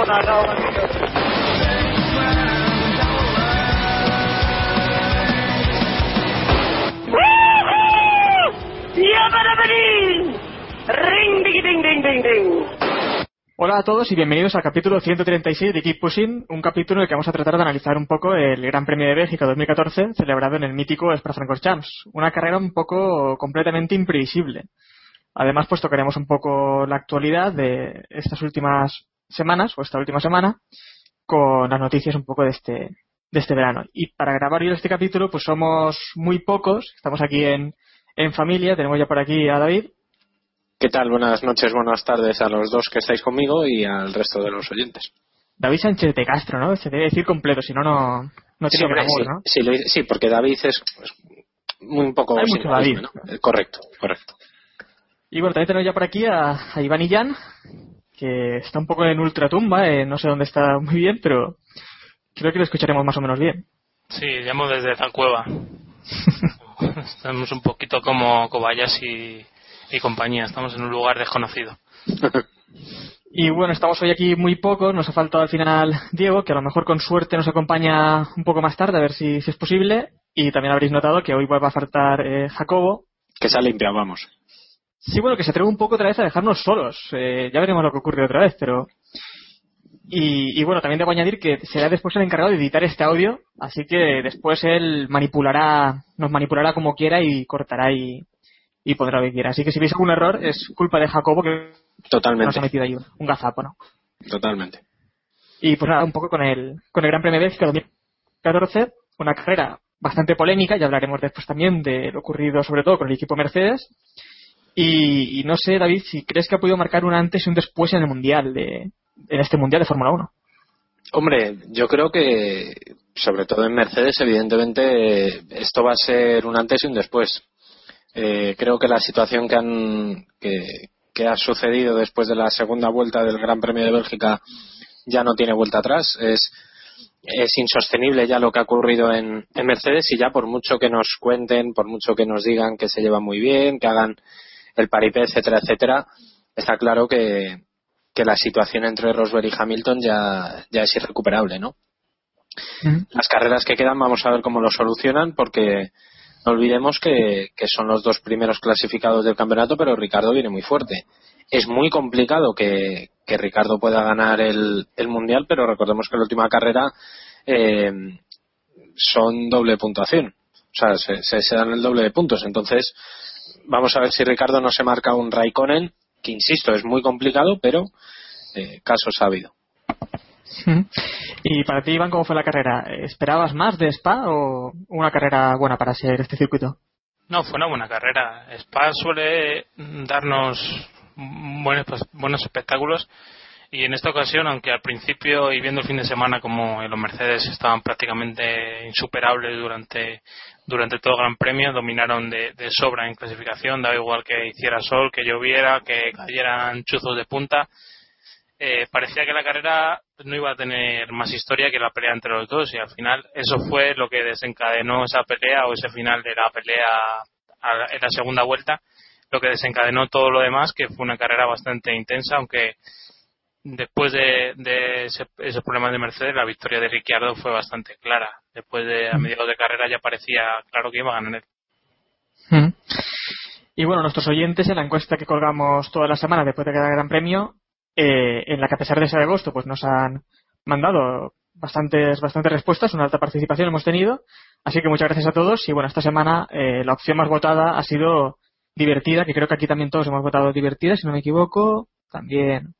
leave me alone, I know. Ring, ding, ding, ding, ding, ding. Hola a todos y bienvenidos al capítulo 136 de Keep Pushing, un capítulo en el que vamos a tratar de analizar un poco el Gran Premio de Bélgica 2014 celebrado en el mítico Spa-Francorchamps, una carrera un poco completamente imprevisible. Además, pues tocaremos un poco la actualidad de estas últimas semanas o esta última semana con las noticias un poco de este de este verano. Y para grabar hoy este capítulo, pues somos muy pocos, estamos aquí en, en familia, tenemos ya por aquí a David, ¿Qué tal? Buenas noches, buenas tardes a los dos que estáis conmigo y al resto de los oyentes. David Sánchez de Castro, ¿no? Se debe decir completo, si no, no, no Sí, tiene hombre, glamour, sí, ¿no? sí, lo- sí, porque David es muy un poco Hay mucho David. ¿no? Eh, Correcto, correcto. Y bueno, también tenemos ya por aquí a, a Iván Illán, que está un poco en ultratumba, eh, no sé dónde está muy bien, pero creo que lo escucharemos más o menos bien. Sí, llamo desde la cueva. Estamos un poquito como Kobayashi y compañía. Estamos en un lugar desconocido. Y bueno, estamos hoy aquí muy pocos, nos ha faltado al final Diego, que a lo mejor con suerte nos acompaña un poco más tarde, a ver si, si es posible. Y también habréis notado que hoy va a faltar eh, Jacobo. Que se ha limpiado, vamos. Sí, bueno, que se atreve un poco otra vez a dejarnos solos. Eh, ya veremos lo que ocurre otra vez, pero... Y, y bueno, también debo añadir que será después el encargado de editar este audio, así que después él manipulará, nos manipulará como quiera y cortará y, y pondrá lo que quiera. Así que si veis algún error es culpa de Jacobo que nos ha Totalmente, metido ahí un, un gazapo, ¿no? totalmente. Y pues nada, un poco con el, con el Gran Premio de Bélgica 2014, una carrera bastante polémica, ya hablaremos después también de lo ocurrido sobre todo con el equipo Mercedes. Y, y no sé, David, si crees que ha podido marcar un antes y un después en el Mundial, de, en este Mundial de Fórmula 1. Hombre, yo creo que, sobre todo en Mercedes, evidentemente, esto va a ser un antes y un después. Eh, creo que la situación que, han, que, que ha sucedido después de la segunda vuelta del Gran Premio de Bélgica ya no tiene vuelta atrás. Es, es insostenible ya lo que ha ocurrido en, en Mercedes y ya por mucho que nos cuenten, por mucho que nos digan que se lleva muy bien, que hagan el paripé, etcétera, etcétera, está claro que, que la situación entre Rosberg y Hamilton ya, ya es irrecuperable, ¿no? Las carreras que quedan vamos a ver cómo lo solucionan porque no olvidemos que, que son los dos primeros clasificados del campeonato, pero Ricardo viene muy fuerte. Es muy complicado que, que Ricardo pueda ganar el, el Mundial, pero recordemos que la última carrera eh, son doble puntuación. O sea, se, se, se dan el doble de puntos. Entonces, vamos a ver si Ricardo no se marca un Raikkonen, que insisto, es muy complicado, pero eh, casos ha habido. Y para ti, Iván, ¿cómo fue la carrera? ¿Esperabas más de Spa o una carrera buena para ser este circuito? No, fue una buena carrera. Spa suele darnos buenos, buenos espectáculos Y en esta ocasión, aunque al principio y viendo el fin de semana como los Mercedes estaban prácticamente insuperables durante, durante todo el Gran Premio, dominaron de, de sobra en clasificación, daba igual que hiciera sol, que lloviera, que cayeran chuzos de punta. Eh, parecía que la carrera no iba a tener más historia que la pelea entre los dos y al final eso fue lo que desencadenó esa pelea o ese final de la pelea en la segunda vuelta lo que desencadenó todo lo demás que fue una carrera bastante intensa aunque después de, de ese, ese problema de Mercedes la victoria de Ricciardo fue bastante clara después de a mediados de carrera ya parecía claro que iba a ganar él. Mm. Y bueno, nuestros oyentes en la encuesta que colgamos toda la semana después de cada Gran Premio, eh, en la que a pesar de ser de agosto, pues nos han mandado bastantes, bastantes respuestas, una alta participación hemos tenido. Así que muchas gracias a todos. Y bueno, esta semana eh, la opción más votada ha sido divertida, que creo que aquí también todos hemos votado divertida, si no me equivoco. También,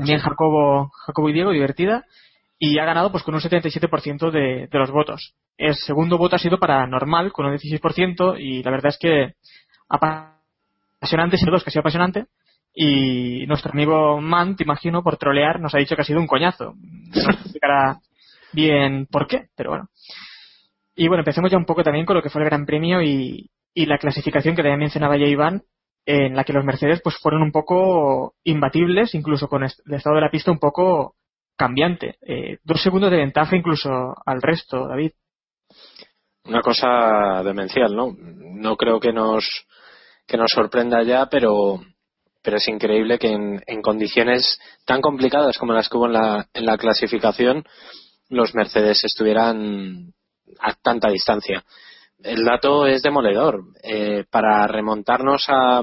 también Jacobo, Jacobo y Diego, divertida. Y ha ganado pues con un 77% de, de los votos. El segundo voto ha sido para normal, con un 16%, y la verdad es que apasionante, sin dos que ha sido apasionante. Y nuestro amigo Man, te imagino, por trolear, nos ha dicho que ha sido un coñazo. No explicará bien por qué, pero bueno. Y bueno, empecemos ya un poco también con lo que fue el Gran Premio y, y la clasificación que también mencionaba ya Iván, en la que los Mercedes pues fueron un poco imbatibles, incluso con el estado de la pista un poco cambiante. Eh, dos segundos de ventaja incluso al resto, David. Una cosa demencial, ¿no? No creo que nos, que nos sorprenda ya, pero, pero es increíble que en, en condiciones tan complicadas como las que hubo en la, en la clasificación, los Mercedes estuvieran a tanta distancia. El dato es demoledor. Eh, para remontarnos a,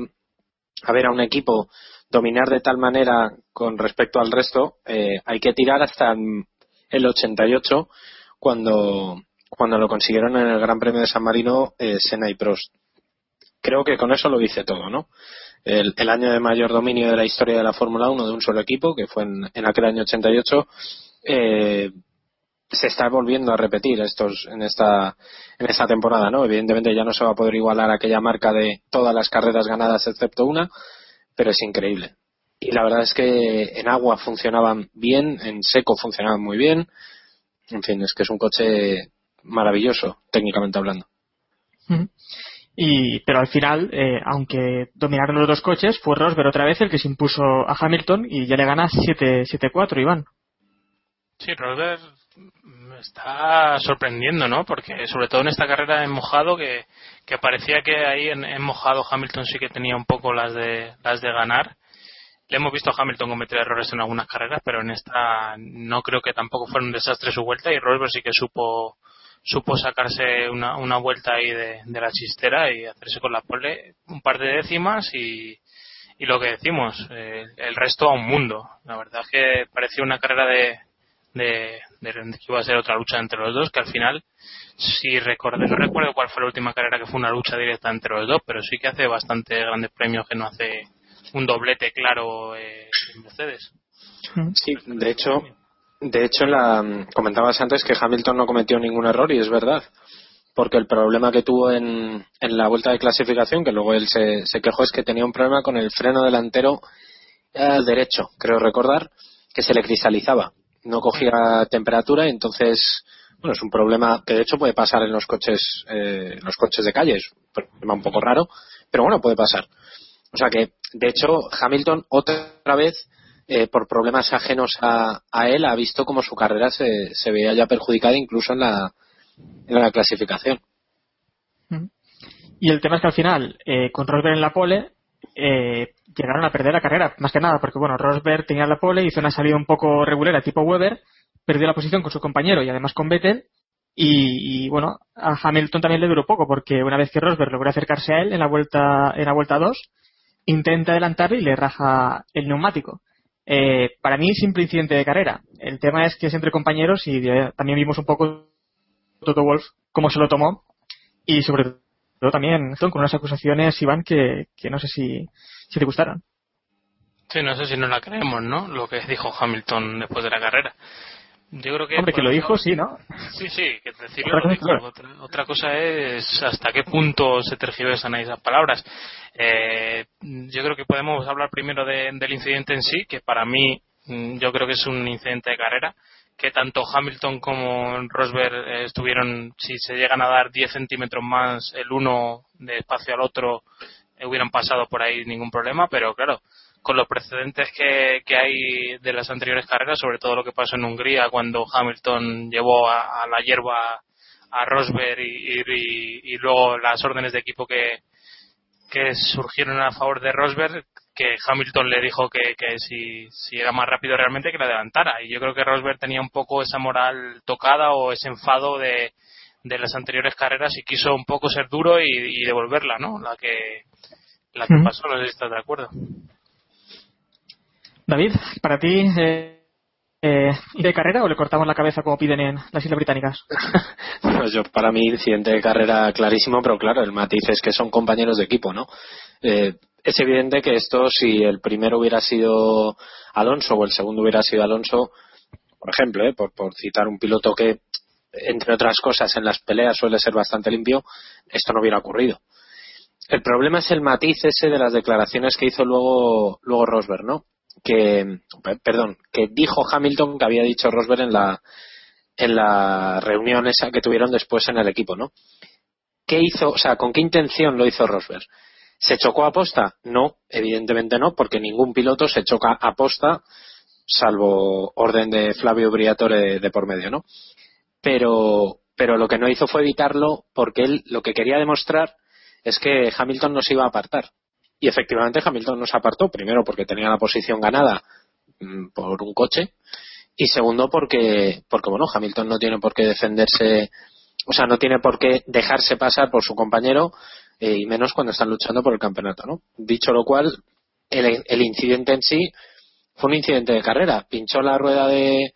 ver a un equipo dominar de tal manera con respecto al resto, eh, hay que tirar hasta el 88 cuando, cuando lo consiguieron en el Gran Premio de San Marino eh, Senna y Prost. Creo que con eso lo dice todo, ¿no? El, el año de mayor dominio de la historia de la Fórmula 1 de un solo equipo, que fue en, en aquel año 88, eh, se está volviendo a repetir estos en esta en esta temporada, ¿no? Evidentemente ya no se va a poder igualar aquella marca de todas las carreras ganadas excepto una, pero es increíble. Y la verdad es que en agua funcionaban bien, en seco funcionaban muy bien. En fin, es que es un coche maravilloso, técnicamente hablando. Y, pero al final, eh, aunque dominaron los dos coches, fue Rosberg otra vez el que se impuso a Hamilton y ya le gana 7 7-4, Iván. Sí, Rosberg está sorprendiendo, ¿no? Porque sobre todo en esta carrera en mojado, que, que parecía que ahí en, en mojado Hamilton sí que tenía un poco las de, las de ganar. Le hemos visto a Hamilton cometer errores en algunas carreras, pero en esta no creo que tampoco fuera un desastre su vuelta y Rosberg sí que supo supo sacarse una, una vuelta ahí de, de la chistera y hacerse con la pole un par de décimas y, y lo que decimos, eh, el resto a un mundo. La verdad es que parecía una carrera de, de, que iba a ser otra lucha entre los dos, que al final, si recuerdo, no recuerdo cuál fue la última carrera que fue una lucha directa entre los dos, pero sí que hace bastante grandes premios que no hace un doblete claro eh, en Mercedes. Sí, de hecho, de hecho la, comentabas antes que Hamilton no cometió ningún error y es verdad. Porque el problema que tuvo en, en la vuelta de clasificación, que luego él se, se quejó, es que tenía un problema con el freno delantero eh, derecho, creo recordar, que se le cristalizaba. No cogía temperatura y entonces, bueno, es un problema que de hecho puede pasar en los coches, eh, en los coches de calle, es un problema un poco raro, pero bueno, puede pasar. O sea que, de hecho, Hamilton otra vez, eh, por problemas ajenos a, a, él, ha visto como su carrera se, se veía ya perjudicada incluso en la, en la clasificación. Y el tema es que al final, eh, con Rosberg en la pole, eh, llegaron a perder la carrera, más que nada, porque bueno, Rosberg tenía la pole, hizo una salida un poco regulera tipo Weber, perdió la posición con su compañero y además con Vettel, y, bueno, a Hamilton también le duró poco, porque una vez que Rosberg logró acercarse a él en la vuelta, en la vuelta 2, intenta adelantarle y le raja el neumático. Eh, para mí, simple incidente de carrera. El tema es que es entre compañeros y también vimos un poco Toto Wolf cómo se lo tomó y sobre todo también con unas acusaciones, Iván, que, que no sé si, si te gustaron. Sí, no sé si no la creemos, ¿no? Lo que dijo Hamilton después de la carrera. Yo creo que Hombre, que lo dijo, sí, ¿no? Sí, sí, que decirlo otra, cosa, claro. otra, otra, cosa es hasta qué punto se tergiversan esas palabras. Eh, yo creo que podemos hablar primero de, del incidente en sí, que para mí Mm, Yo creo que es un incidente de carrera que tanto Hamilton como Rosberg eh, estuvieron, si se llegan a dar 10 centímetros más el uno de espacio al otro, eh, hubieran pasado por ahí ningún problema, pero claro, con los precedentes que, que hay de las anteriores carreras, sobre todo lo que pasó en Hungría cuando Hamilton llevó a, la hierba a Rosberg y- y luego las órdenes de equipo que, que surgieron a favor de Rosberg, que Hamilton le dijo que, que si, si era más rápido realmente que le adelantara. Y yo creo que Rosberg tenía un poco esa moral tocada o ese enfado de, de las anteriores carreras y quiso un poco ser duro y, y devolverla, ¿no? La que, la que pasó, no sé si estás de acuerdo. David, para ti, eh, eh, ¿de carrera o le cortamos la cabeza como piden en las Islas Británicas? Pues yo, para mí, incidente de carrera clarísimo, pero claro, el matiz es que son compañeros de equipo, ¿no? Eh, es evidente que esto, si el primero hubiera sido Alonso o el segundo hubiera sido Alonso, por ejemplo, ¿eh? por, por citar un piloto que, entre otras cosas, en las peleas suele ser bastante limpio, esto no hubiera ocurrido. El problema es el matiz ese de las declaraciones que hizo luego, luego Rosberg, ¿no? Que, pe- perdón, que dijo Hamilton que había dicho Rosberg en la, en la reunión esa que tuvieron después en el equipo, ¿no? ¿Qué hizo, o sea, con qué intención lo hizo Rosberg? ¿Se chocó a posta? No, evidentemente no, porque ningún piloto se choca a posta, salvo orden de Flavio Briatore de por medio, ¿no? Pero, pero lo que no hizo fue evitarlo porque él lo que quería demostrar es que Hamilton no se iba a apartar. Y efectivamente Hamilton no se apartó, primero porque tenía la posición ganada mm, por un coche y segundo porque, porque bueno, Hamilton no tiene por qué defenderse, o sea, no tiene por qué dejarse pasar por su compañero eh, y menos cuando están luchando por el campeonato, ¿no? Dicho lo cual, el, el incidente en sí fue un incidente de carrera. Pinchó la rueda de,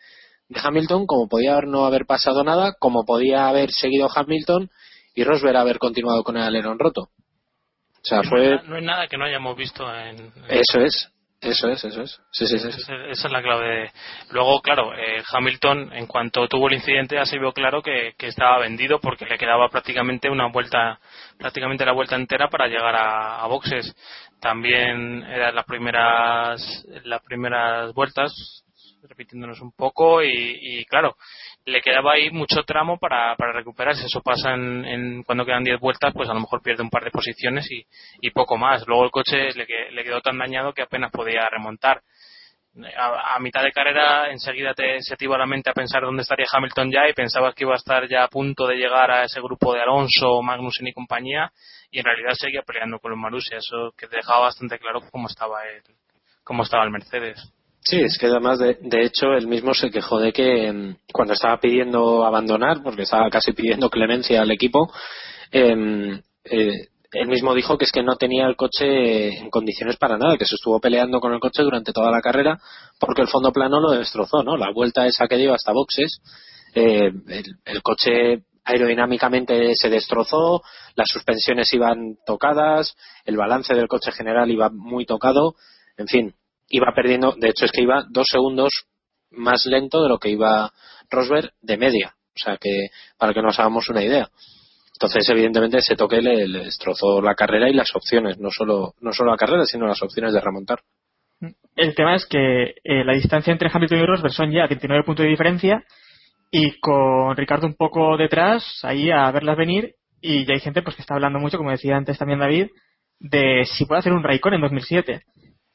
de Hamilton, como podía no haber pasado nada, como podía haber seguido Hamilton y Rosberg haber continuado con el alerón roto. O sea, No fue. no hay nada que no hayamos visto en- Eso es, eso es, eso es. Sí, sí, sí. Esa es la clave. Luego, claro, eh, Hamilton, en cuanto tuvo el incidente, ya se vio claro que, que estaba vendido porque le quedaba prácticamente una vuelta, prácticamente la vuelta entera para llegar a, a boxes. También eran las primeras, las primeras vueltas, repitiéndonos un poco, y, y, claro, le quedaba ahí mucho tramo para, para recuperarse. Eso pasa en, en cuando quedan 10 vueltas, pues a lo mejor pierde un par de posiciones y, y poco más. Luego el coche le, que- le quedó tan dañado que apenas podía remontar a, mitad de carrera enseguida te, se te la mente a pensar dónde estaría Hamilton ya y pensabas que iba a estar ya a punto de llegar a ese grupo de Alonso, Magnussen y compañía y en realidad seguía peleando con los Marussia, eso que dejaba bastante claro cómo estaba el, cómo estaba el Mercedes. Sí, es que además, de, de hecho, él mismo se quejó de que mm, cuando estaba pidiendo abandonar, porque estaba casi pidiendo clemencia al equipo, em, eh, él mismo dijo que es que no tenía el coche en condiciones para nada, que se estuvo peleando con el coche durante toda la carrera porque el fondo plano lo destrozó, ¿no? La vuelta esa que dio hasta boxes, eh, el, el coche aerodinámicamente se destrozó, las suspensiones iban tocadas, el balance del coche general iba muy tocado, en fin, iba perdiendo, de hecho es que iba dos segundos más lento de lo que iba Rosberg de media, o sea que para que nos hagamos una idea. Entonces, evidentemente, ese toque le, le destrozó la carrera y las opciones, no solo, no solo la carrera, sino las opciones de remontar. El tema es que eh, la distancia entre Hamilton y Rosberg son ya 29 puntos de diferencia y con Ricardo un poco detrás, ahí a verlas venir y ya hay gente pues que está hablando mucho, como decía antes también David, de si puede hacer un Raikkonen en 2007.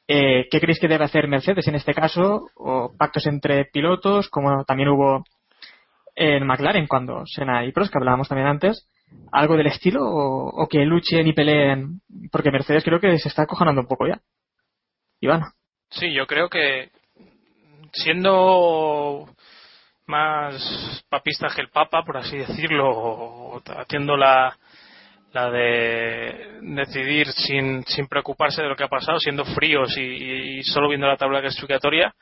Eh, ¿Qué creéis que debe hacer Mercedes en este caso? ¿O pactos entre pilotos, como también hubo en McLaren cuando Senna y Prost, que hablábamos también antes? ¿Algo del estilo? ¿O, que luchen y peleen? Porque Mercedes creo que se está acojonando un poco ya. Iván. Sí, yo creo que siendo más papistas que el Papa, por así decirlo, o haciendo la, de decidir sin, sin preocuparse de lo que ha pasado, siendo fríos y, solo viendo la tabla clasificatoria,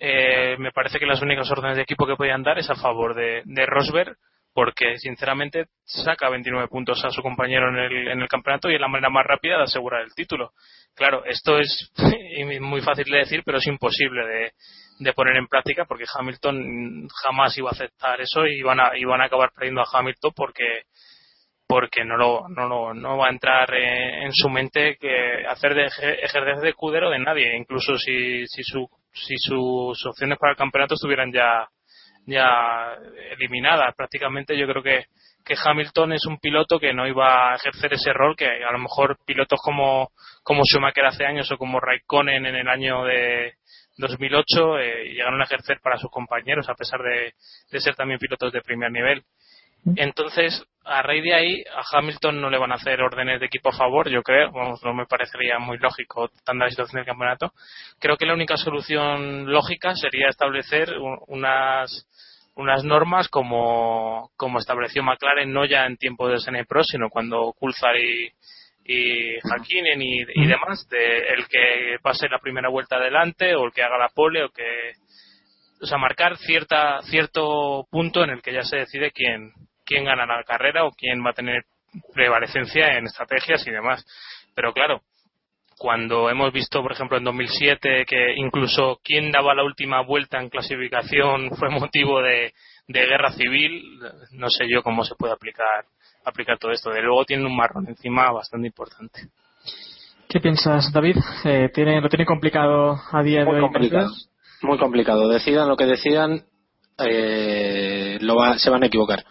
eh, me parece que las únicas órdenes de equipo que podían dar es a favor de, de Rosberg, porque sinceramente saca 29 puntos a su compañero en el, en el campeonato y es la manera más rápida de asegurar el título. Claro, esto es muy fácil de decir, pero es imposible de, de poner en práctica porque Hamilton jamás iba a aceptar eso y van a, y van a acabar perdiendo a Hamilton porque porque no lo, no lo, no va a entrar en, su mente que hacer de eje- ejercer de escudero de nadie. Incluso si, si su si sus opciones para el campeonato estuvieran ya ya eliminadas prácticamente yo creo que que Hamilton es un piloto que no iba a ejercer ese rol que a lo mejor pilotos como como Schumacher hace años o como Raikkonen en el año de 2008 eh, llegaron a ejercer para sus compañeros a pesar de, de ser también pilotos de primer nivel entonces, a raíz de ahí, a Hamilton no le van a hacer órdenes de equipo a favor, yo creo, vamos, no me parecería muy lógico tanta la situación del campeonato. Creo que la única solución lógica sería establecer unas unas normas como, como estableció McLaren no ya en tiempo de SN Pro, sino cuando Coulthard y, y Hakkinen y, y, demás, de el que pase la primera vuelta adelante o el que haga la pole o que o sea, marcar cierta cierto punto en el que ya se decide quién quién gana la carrera o quién va a tener prevalecencia en estrategias y demás. Pero claro, cuando hemos visto, por ejemplo, en 2007 que incluso quien daba la última vuelta en clasificación fue motivo de, guerra civil, no sé yo cómo se puede aplicar aplicar todo esto. De luego tiene un marrón encima bastante importante. ¿Qué piensas, David? Eh, ¿tiene, ¿Lo tiene complicado a día de hoy? Complicado. Muy complicado. Decidan lo que decidan, eh, lo va, se van a equivocar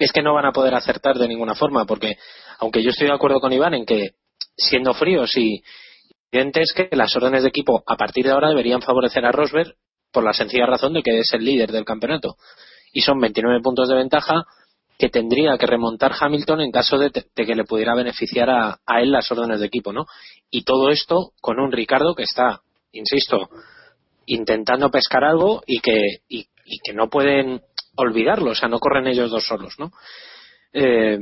es que no van a poder acertar de ninguna forma, porque aunque yo estoy de acuerdo con Iván en que siendo fríos y evidente es que las órdenes de equipo a partir de ahora deberían favorecer a Rosberg por la sencilla razón de que es el líder del campeonato y son 29 puntos de ventaja que tendría que remontar Hamilton en caso de, que le pudiera beneficiar a, él las órdenes de equipo, ¿no? Y todo esto con un Ricardo que está, insisto, intentando pescar algo y que, y que no pueden olvidarlo, o sea, no corren ellos dos solos, ¿no? Eh,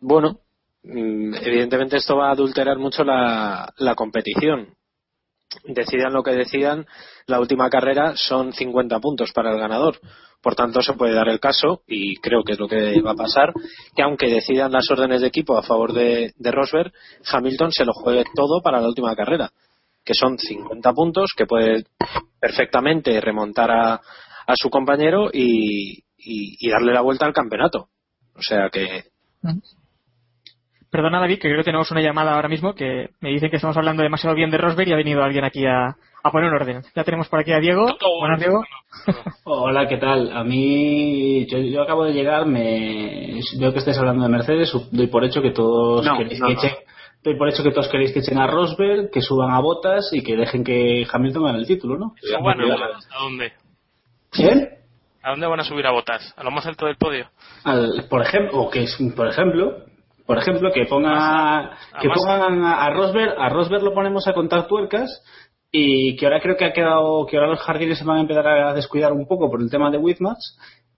bueno, mm, evidentemente esto va a adulterar mucho la, la competición. Decidan lo que decidan, la última carrera son 50 puntos para el ganador. Por tanto, se puede dar el caso, y creo que es lo que va a pasar, que aunque decidan las órdenes de equipo a favor de, de Rosberg, Hamilton se lo juegue todo para la última carrera, que son 50 puntos que puede perfectamente remontar a, a su compañero y, y, darle la vuelta al campeonato. O sea que. Perdona, David, que creo que tenemos una llamada ahora mismo que me dicen que estamos hablando demasiado bien de Rosberg y ha venido alguien aquí a, a poner un orden. Ya tenemos por aquí a Diego. Buenas, Diego. Hola, ¿qué tal? A mí, yo, acabo de llegar, me veo que estáis hablando de Mercedes, doy por hecho que todos queréis que echen, doy por hecho que todos queréis que echen a Rosberg, que suban a botas y que dejen que Hamilton gane el título, ¿no? bueno, ¿a dónde? ¿Quién? ¿A dónde van a subir a botas? ¿A lo más alto del podio? por ejemplo, o que por ejemplo, por ejemplo, que ponga que pongan a, Rosberg, a Rosberg lo ponemos a contar tuercas y que ahora creo que ha quedado que ahora los jardines se van a empezar a descuidar un poco por el tema de Whitmatch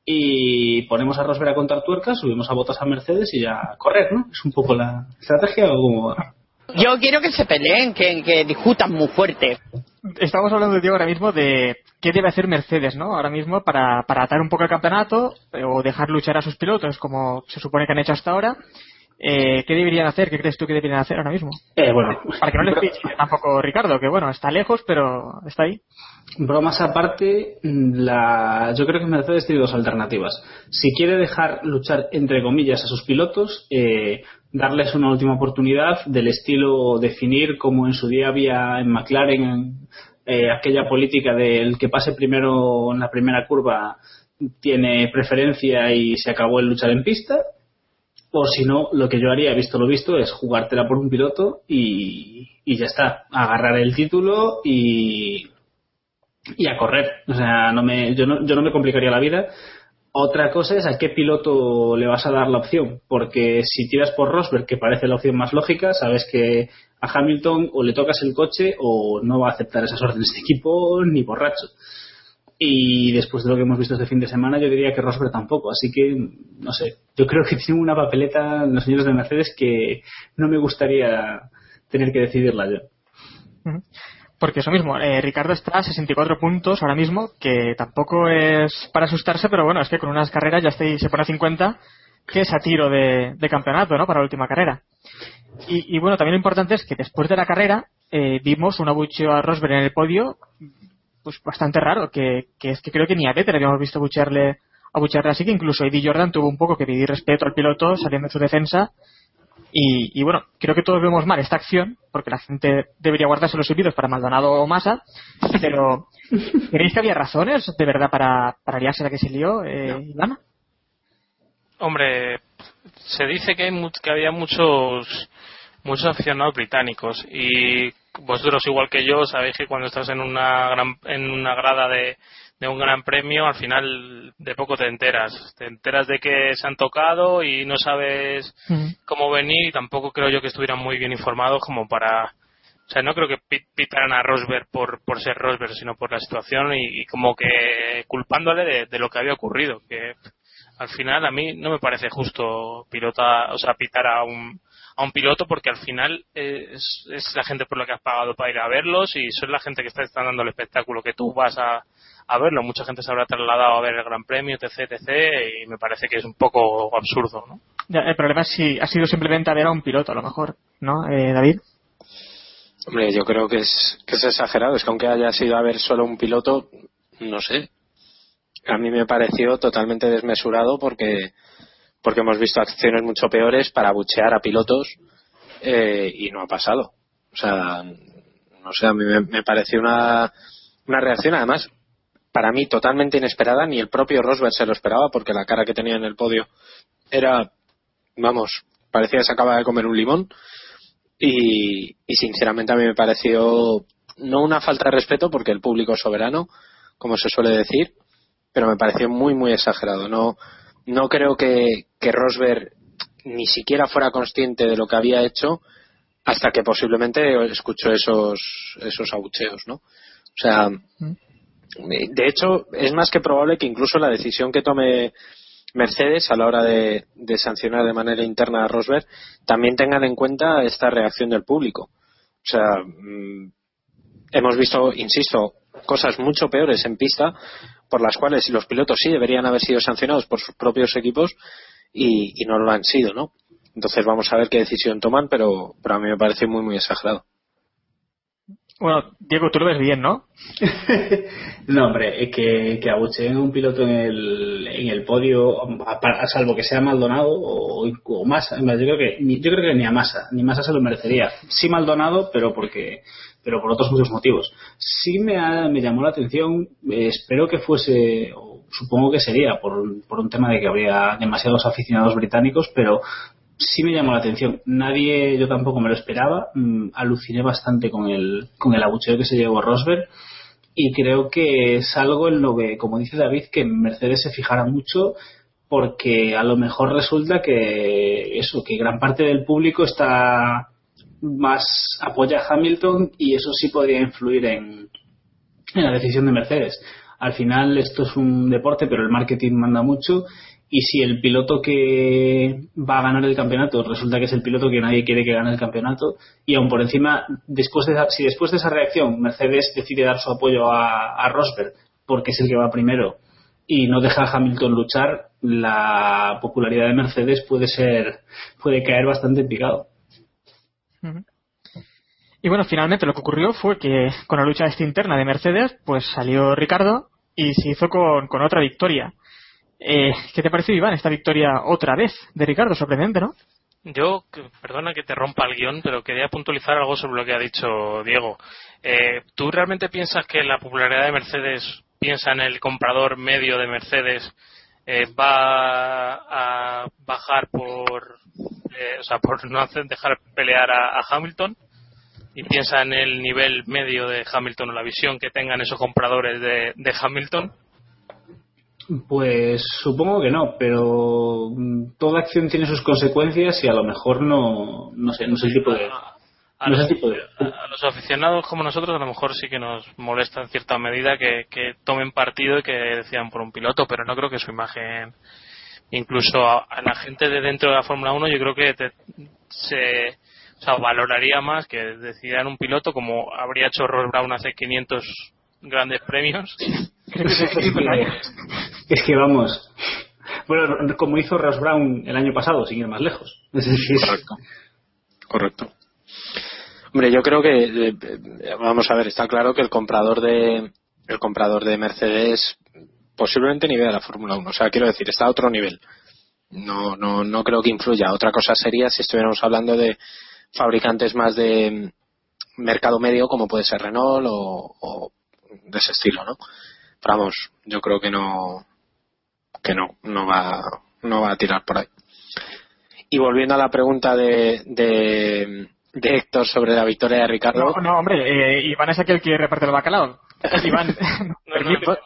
y ponemos a Rosberg a contar tuercas, subimos a botas a Mercedes y ya correr, ¿no? Es un poco la estrategia o cómo Yo quiero que se peleen, que, que discutan muy fuerte estamos hablando de Diego ahora mismo de qué debe hacer Mercedes, ¿no? Ahora mismo para, para atar un poco el campeonato eh, o dejar luchar a sus pilotos como se supone que han hecho hasta ahora. Eh, ¿Qué deberían hacer? ¿Qué crees tú que deberían hacer ahora mismo? Eh, bueno, para que no les piche tampoco Ricardo, que bueno, está lejos, pero está ahí. Bromas aparte, la... yo creo que Mercedes tiene dos alternativas. Si quiere dejar luchar, entre comillas, a sus pilotos, eh, darles una última oportunidad del estilo definir como en su día había en McLaren eh, aquella política del que pase primero en la primera curva tiene preferencia y se acabó el luchar en pista o si no lo que yo haría visto lo visto es jugártela por un piloto y, y ya está agarrar el título y y a correr. O sea no me yo no, yo no me complicaría la vida otra cosa es a qué piloto le vas a dar la opción, porque si tiras por Rosberg, que parece la opción más lógica, sabes que a Hamilton o le tocas el coche o no va a aceptar esas órdenes de equipo ni borracho. Y después de lo que hemos visto este fin de semana, yo diría que Rosberg tampoco. Así que, no sé, yo creo que tiene una papeleta los señores de Mercedes que no me gustaría tener que decidirla yo porque eso mismo, eh, Ricardo está a 64 puntos ahora mismo, que tampoco es para asustarse, pero bueno, es que con unas carreras ya está, se pone a 50, que es a tiro de, campeonato, ¿no? Para la última carrera. Y, bueno, también lo importante es que después de la carrera eh, vimos un abucheo a Rosberg en el podio, pues bastante raro, que, es que creo que ni a Vettel habíamos visto abuchearle, abuchearle así, que incluso Eddie Jordan tuvo un poco que pedir respeto al piloto saliendo de su defensa Y, y, bueno, creo que todos vemos mal esta acción, porque la gente debería guardarse los subidos para Maldonado o Massa, pero ¿creéis que había razones de verdad para, para liarse la que se lió, eh, Ivana? Hombre, se dice que, hay mu- que había muchos muchos aficionados británicos y vosotros igual que yo sabéis que cuando estás en una gran, en una grada de, de un gran premio al final de poco te enteras te enteras de que se han tocado y no sabes cómo venir y tampoco creo yo que estuvieran muy bien informados como para o sea, no creo que pi- pitaran a Rosberg por, por ser Rosberg, sino por la situación y, y como que culpándole de, de lo que había ocurrido. Que al final a mí no me parece justo pilota, o sea, pitar a un, a un piloto porque al final es, es la gente por la que has pagado para ir a verlos y son la gente que está, está dando el espectáculo que tú vas a, a verlo. Mucha gente se habrá trasladado a ver el Gran Premio, etc, etc, y me parece que es un poco absurdo, ¿no? Ya, el problema es si ha sido simplemente a ver a un piloto, a lo mejor, ¿no, eh, David? Hombre, yo creo que es, que es exagerado. Es que aunque haya sido a ver solo un piloto, no sé. A mí me pareció totalmente desmesurado porque, porque hemos visto acciones mucho peores para buchear a pilotos eh, y no ha pasado. O sea, no sé, a mí me, me pareció una, una reacción además para mí totalmente inesperada. Ni el propio Rosberg se lo esperaba porque la cara que tenía en el podio era, vamos, parecía que se acaba de comer un limón. Y, y sinceramente a mí me pareció no una falta de respeto porque el público soberano como se suele decir pero me pareció muy muy exagerado. No no creo que, que Rosberg ni siquiera fuera consciente de lo que había hecho hasta que posiblemente escuchó esos esos abucheos no o sea de hecho es más que probable que incluso la decisión que tome Mercedes a la hora de, sancionar de manera interna a Rosberg también tengan en cuenta esta reacción del público. O sea, mm, hemos visto, insisto, cosas mucho peores en pista por las cuales los pilotos sí deberían haber sido sancionados por sus propios equipos y, y no lo han sido, ¿no? Entonces vamos a ver qué decisión toman, pero, pero a mí me parece muy, muy exagerado. Bueno, Diego, tú lo ves bien, ¿no? No, hombre, es que, que abucheen un piloto en el, en el podio, a, salvo que sea Maldonado o, o Massa. Yo creo que yo creo que ni a Massa, ni Massa se lo merecería. Sí Maldonado, pero porque pero por otros muchos motivos. Sí me, ha- me llamó la atención, eh, espero que fuese, supongo que sería, por, por un tema de que habría demasiados aficionados británicos, pero sí me llamó la atención. Nadie, yo tampoco me lo esperaba. Mm, aluciné bastante con el, con el abucheo que se llevó Rosberg y creo que es algo en lo que, como dice David, que Mercedes se fijara mucho porque a lo mejor resulta que eso, que gran parte del público está más apoya a Hamilton y eso sí podría influir en, en la decisión de Mercedes. Al final esto es un deporte, pero el marketing manda mucho y si el piloto que va a ganar el campeonato resulta que es el piloto que nadie quiere que gane el campeonato y aún por encima después de si después de esa reacción Mercedes decide dar su apoyo a, Rosberg porque es el que va primero y no deja a Hamilton luchar la popularidad de Mercedes puede ser puede caer bastante en picado Y bueno, finalmente lo que ocurrió fue que con la lucha esta interna de Mercedes, pues salió Ricardo y se hizo con otra victoria. Eh, ¿Qué te pareció, Iván, esta victoria otra vez de Ricardo? Sorprendente, ¿no? Yo, perdona que te rompa el guion, pero quería puntualizar algo sobre lo que ha dicho Diego. Eh, ¿Tú realmente piensas que la popularidad de Mercedes, piensa en el comprador medio de Mercedes, eh, va a bajar por, eh, o sea, por no hacer, dejar pelear a, Hamilton? ¿Y piensa en el nivel medio de Hamilton o la visión que tengan esos compradores de Hamilton? Pues supongo que no, pero mm, toda acción tiene sus consecuencias y a lo mejor no, no sé, no es el tipo de, a no los, el tipo de, a los aficionados como nosotros a lo mejor sí que nos molesta en cierta medida que, que tomen partido y que decidan por un piloto, pero no creo que su imagen, incluso a, a la gente de dentro de la Fórmula 1, yo creo que te- se o sea, valoraría más que decidieran un piloto como habría hecho Ross Brown hace 500 grandes premios. es que vamos, bueno, como hizo Ross Brown el año pasado, sin ir más lejos. Es decir, Correcto. Hombre, yo creo que eh, vamos a ver, está claro que el comprador de el comprador de Mercedes posiblemente ni vea la Fórmula 1, o sea, quiero decir, está a otro nivel. No, no, no creo que influya. Otra cosa sería si estuviéramos hablando de fabricantes más de mercado medio, como puede ser Renault o, o de ese estilo, ¿no? Pero vamos, yo creo que no, que no, no va, no va a tirar por ahí. Y volviendo a la pregunta de, de, de Héctor sobre la victoria de Ricardo. No, no, hombre, eh, Iván es aquel que reparte el bacalao. Iván, No, no, no,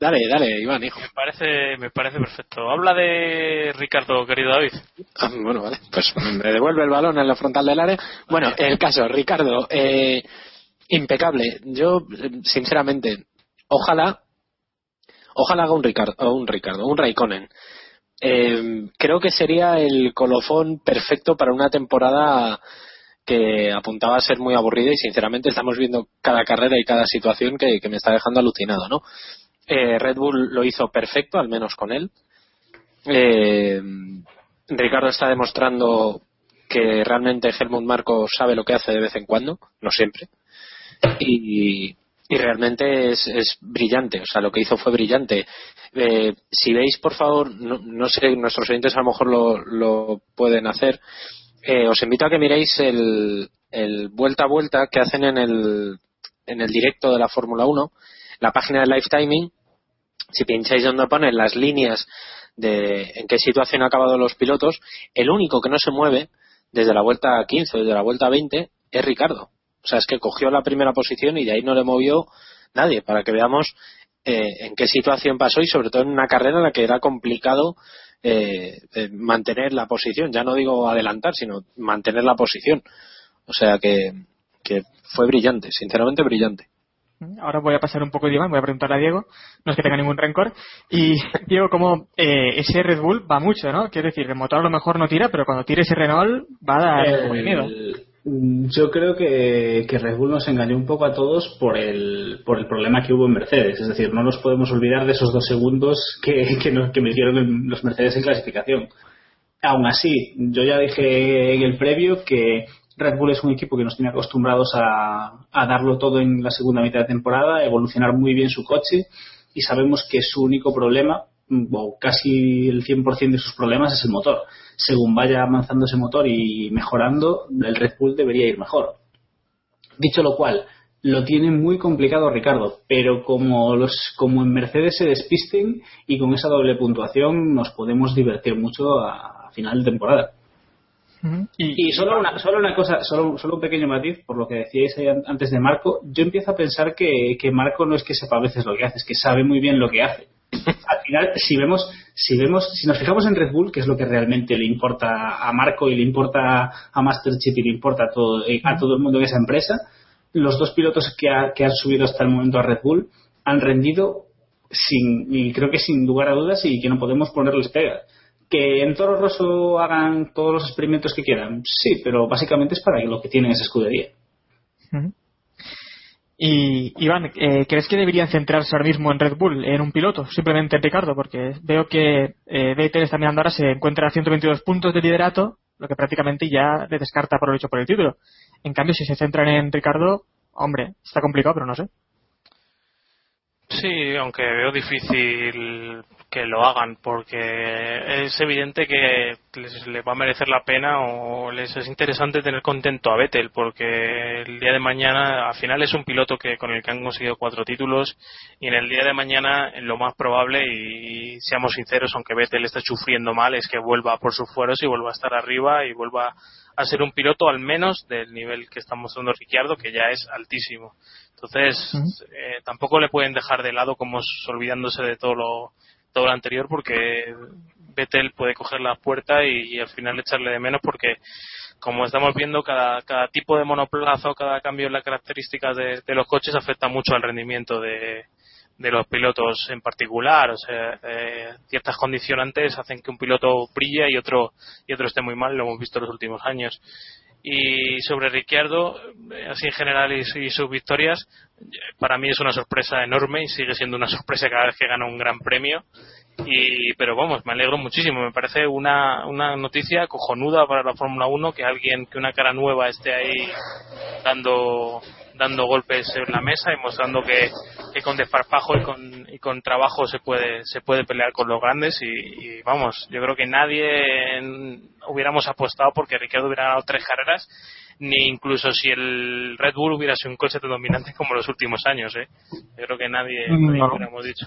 Dale, dale, Iván, hijo. me parece, me parece perfecto. Habla de Ricardo, querido David. Ah, bueno, vale. Pues me devuelve el balón en la frontal del área. Bueno, el caso, Ricardo, eh, impecable. Yo, sinceramente, ojalá, ojalá haga un Ricardo, un Raikkonen. Eh, creo que sería el colofón perfecto para una temporada que apuntaba a ser muy aburrida y sinceramente estamos viendo cada carrera y cada situación que, que me está dejando alucinado, ¿no? Eh, Red Bull lo hizo perfecto, al menos con él. Eh, Ricardo está demostrando que realmente Helmut Marco sabe lo que hace de vez en cuando, no siempre. Y, y realmente es, es brillante, o sea, lo que hizo fue brillante. Eh, si veis, por favor, no, no sé, nuestros oyentes a lo mejor lo, pueden hacer, eh, os invito a que miréis el, el vuelta a vuelta que hacen en el, en el directo de la Fórmula 1, la página de Live Timing, si pincháis donde ponen las líneas de en qué situación han acabado los pilotos, el único que no se mueve desde la vuelta 15 o desde la vuelta 20 es Ricardo. O sea, es que cogió la primera posición y de ahí no le movió nadie, para que veamos eh, en qué situación pasó y sobre todo en una carrera en la que era complicado eh, eh, mantener la posición. Ya no digo adelantar, sino mantener la posición. O sea que, que fue brillante, sinceramente brillante. Ahora voy a pasar un poco de Iván, voy a preguntarle a Diego, no es que tenga ningún rencor. Y Diego, como eh, ese Red Bull va mucho, ¿no? Quiero decir, el motor a lo mejor no tira, pero cuando tire ese Renault va a dar de miedo. El- Yo creo que, que Red Bull nos engañó un poco a todos por el, por el problema que hubo en Mercedes. Es decir, no nos podemos olvidar de esos dos segundos que, que, nos, que metieron en los Mercedes en clasificación. Aún así, yo ya dije en el previo que Red Bull es un equipo que nos tiene acostumbrados a, a darlo todo en la segunda mitad de temporada, evolucionar muy bien su coche y sabemos que su único problema, mm, o casi el 100% de sus problemas, es el motor. Según vaya avanzando ese motor y mejorando, el Red Bull debería ir mejor. Dicho lo cual, lo tiene muy complicado Ricardo, pero como los como en Mercedes se despisten y con esa doble puntuación nos podemos divertir mucho a, final de temporada. Y solo una, solo una cosa, solo, solo un pequeño matiz, por lo que decíais antes de Marco, yo empiezo a pensar que, que Marco no es que sepa a veces lo que hace, es que sabe muy bien lo que hace. Final, si vemos, si vemos, si nos fijamos en Red Bull, que es lo que realmente le importa a Marco y le importa a Masterchip y le importa a todo, eh, a todo el mundo en esa empresa, los dos pilotos que, ha- que han subido hasta el momento a Red Bull han rendido sin, y creo que sin lugar a dudas y que no podemos ponerles pega. Que en Toro Rosso hagan todos los experimentos que quieran, sí, pero básicamente es para lo que tienen esa escudería. Ujú. Y Iván, eh, ¿crees que deberían centrarse ahora mismo en Red Bull, en un piloto, simplemente en Ricardo? Porque veo que eh, Vettel está mirando ahora, se encuentra a 122 puntos de liderato, lo que prácticamente ya le descarta por el hecho por el título. En cambio, si se centran en Ricardo, hombre, está complicado, pero no sé. Sí, aunque veo difícil que lo hagan porque es evidente que les, les va a merecer la pena o les es interesante tener contento a Vettel porque el día de mañana al final es un piloto que con el que han conseguido cuatro títulos y en el día de mañana lo más probable y, seamos sinceros aunque Vettel esté sufriendo mal es que vuelva por sus fueros y vuelva a estar arriba y vuelva a ser un piloto al menos del nivel que está mostrando Ricciardo que ya es altísimo. Entonces, eh, tampoco le pueden dejar de lado como olvidándose de todo lo, todo lo anterior porque Vettel puede coger la puerta y, al final echarle de menos porque como estamos viendo cada, cada tipo de monoplaza o cada cambio en las características de, de los coches afecta mucho al rendimiento de, de los pilotos en particular. O sea eh, ciertas condicionantes hacen que un piloto brille y otro y otro esté muy mal. Lo hemos visto en los últimos años y sobre Ricciardo, eh, así en general y, sus victorias, para mí es una sorpresa enorme y sigue siendo una sorpresa cada vez que gana un gran premio. Y, pero vamos, me alegro muchísimo. Me parece una, una noticia cojonuda para la Fórmula 1 que alguien, que una cara nueva esté ahí dando, dando golpes en la mesa y mostrando que, que con desparpajo y con, y con trabajo se puede se puede pelear con los grandes y, y vamos yo creo que nadie en- hubiéramos apostado porque Ricciardo hubiera ganado tres carreras ni incluso si el Red Bull hubiera sido un coche tan dominante como los últimos años ¿eh? yo creo que nadie, nadie No. lo hubiéramos dicho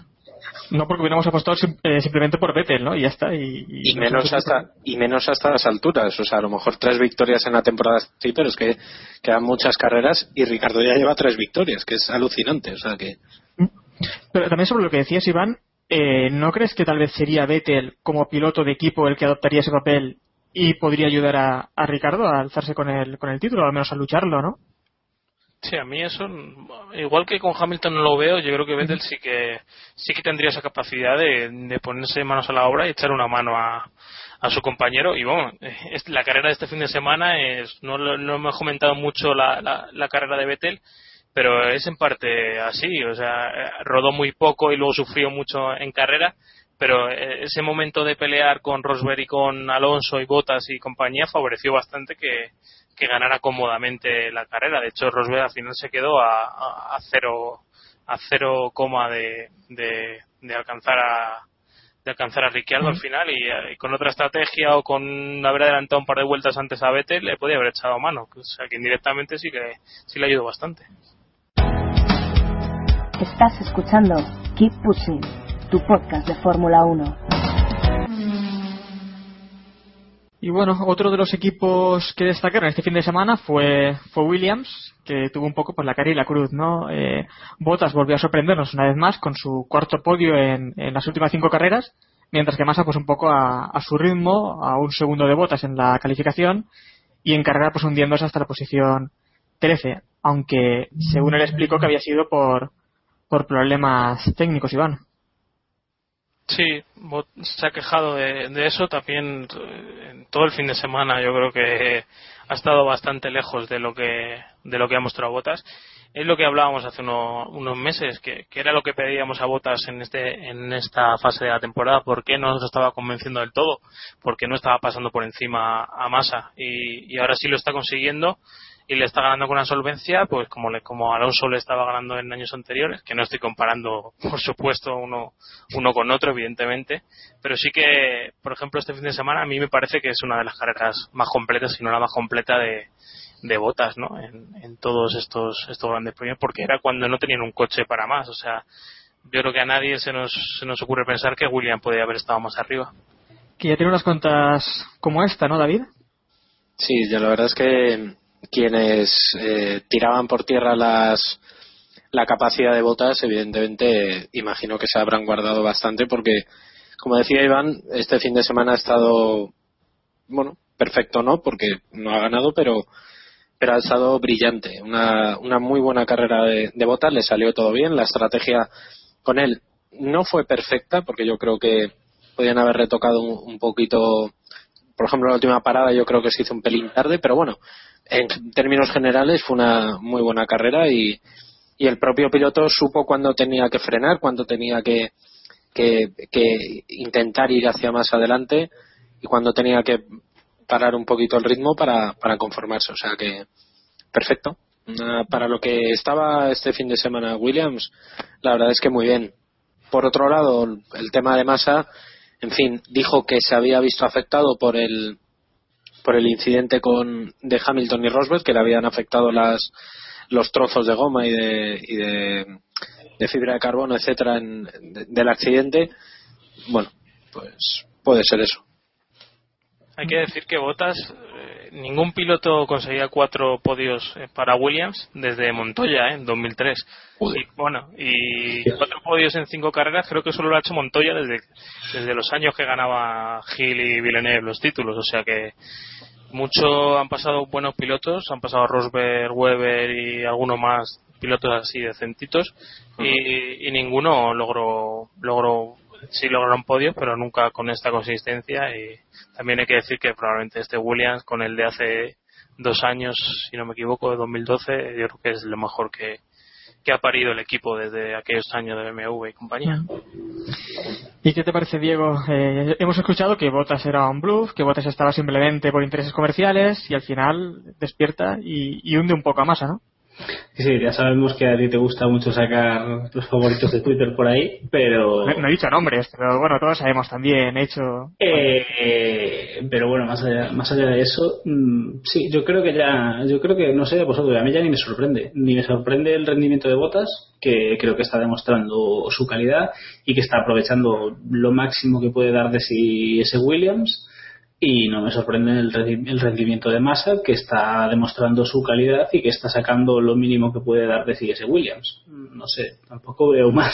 No porque hubiéramos apostado eh, simplemente por Vettel, ¿no? Y ya está. Y, y menos hasta y menos hasta las alturas o sea a lo mejor tres victorias en la temporada sí pero es que quedan muchas carreras y Ricardo ya lleva tres victorias que es alucinante o sea que Pero también sobre lo que decías, Iván, eh, ¿no crees que tal vez sería Vettel como piloto de equipo el que adoptaría ese papel y podría ayudar a, a Ricardo a alzarse con el, con el título, al menos a lucharlo, ¿no? Sí, a mí eso, igual que con Hamilton no lo veo, yo creo que Vettel sí que sí que tendría esa capacidad de, de ponerse manos a la obra y echar una mano a, a su compañero. Y bueno, es- la carrera de este fin de semana es, no, no hemos comentado mucho la, la, la carrera de Vettel, pero es en parte así, o sea, rodó muy poco y luego sufrió mucho en carrera, pero ese momento de pelear con Rosberg y con Alonso y Bottas y compañía favoreció bastante que, que ganara cómodamente la carrera. De hecho, Rosberg al final se quedó a, a, a cero a cero coma de, de, de alcanzar a de alcanzar a Ricciardo al final y, eh, y con otra estrategia o con haber adelantado un par de vueltas antes a Vettel le podía haber echado mano o sea que indirectamente sí que sí le ayudó bastante Estás escuchando Keep Pushing, tu podcast de Fórmula 1. Y bueno, otro de los equipos que destacaron este fin de semana fue, fue Williams, que tuvo un poco por la cara y la cruz, ¿no? Eh, Bottas volvió a sorprendernos una vez más con su cuarto podio en, las últimas cinco carreras, mientras que Massa pues un poco a, a su ritmo, a un segundo de Bottas en la calificación y en carrera pues hundiéndose hasta la posición 13, aunque según él explicó que había sido por, por problemas técnicos, Iván. Sí, se ha quejado de, de eso también eh, en todo el fin de semana. Yo creo que ha estado bastante lejos de lo que de lo que ha mostrado Botas. Es lo que hablábamos hace uno- unos meses, que, que era lo que pedíamos a Botas en este en esta fase de la temporada. ¿Por qué no nos estaba convenciendo del todo? Porque no estaba pasando por encima a Massa y, y ahora sí lo está consiguiendo y le está ganando con una solvencia, pues como le, como Alonso le estaba ganando en años anteriores, que no estoy comparando, por supuesto, uno, uno con otro, evidentemente, pero sí que, por ejemplo, este fin de semana a mí me parece que es una de las carreras más completas, si no la más completa de, de botas, ¿no? En, en todos estos, estos grandes premios, porque era cuando no tenían un coche para más, o sea, yo creo que a nadie se nos, se nos ocurre pensar que William podía haber estado más arriba. Que ya tiene unas cuantas como esta, ¿no, David? Sí, ya la verdad es que quienes eh, tiraban por tierra las la capacidad de botas, evidentemente, imagino que se habrán guardado bastante porque, como decía Iván, este fin de semana ha estado, bueno, perfecto no, porque no ha ganado, pero pero ha estado brillante. Una, una muy buena carrera de, de botas, le salió todo bien. La estrategia con él no fue perfecta, porque yo creo que podían haber retocado un, un poquito. Por ejemplo, la última parada yo creo que se hizo un pelín tarde, pero bueno, en términos generales fue una muy buena carrera y, y el propio piloto supo cuándo tenía que frenar, cuándo tenía que, que, que intentar ir hacia más adelante y cuándo tenía que parar un poquito el ritmo para, para conformarse. O sea que perfecto. Una- Para lo que estaba este fin de semana Williams, la verdad es que muy bien. Por otro lado, el tema de masa, en fin, dijo que se había visto afectado por el por el incidente con de Hamilton y Rosberg que le habían afectado las los trozos de goma y de, y de, fibra de carbono etcétera en- de- del accidente. Bueno pues puede ser eso. Hay que decir que Botas, ningún piloto conseguía cuatro podios eh, para Williams desde Montoya eh, en 2003. Y, bueno, y cuatro podios en cinco carreras creo que solo lo ha hecho Montoya desde, desde los años que ganaba Gil y Villeneuve los títulos. O sea que mucho han pasado buenos pilotos, han pasado Rosberg, Weber y algunos más pilotos así decentitos y, y ninguno logró logró sí lograron podios pero nunca con esta consistencia y también hay que decir que probablemente este Williams con el de hace dos años si no me equivoco de 2012 yo creo que es lo mejor que, que ha parido el equipo desde aquellos años de BMW y compañía ¿Y qué te parece, Diego? Eh, hemos escuchado que Bottas era un bluff, que Bottas estaba simplemente por intereses comerciales y al final despierta y, y hunde un poco a masa, ¿no? Sí, ya sabemos que a ti te gusta mucho sacar los favoritos de Twitter por ahí, pero... No, no he dicho nombres, pero bueno, todos sabemos también, he hecho... Eh, pero bueno, más allá, más allá de eso, mm, sí, yo creo que ya, yo creo que, no sé de vosotros, a mí ya ni me sorprende, ni me sorprende el rendimiento de Botas, que creo que está demostrando su calidad y que está aprovechando lo máximo que puede dar de sí ese Williams, y no me sorprende el, rendi- el rendimiento de Massa que está demostrando su calidad y que está sacando lo mínimo que puede dar de ese Williams. No sé tampoco veo más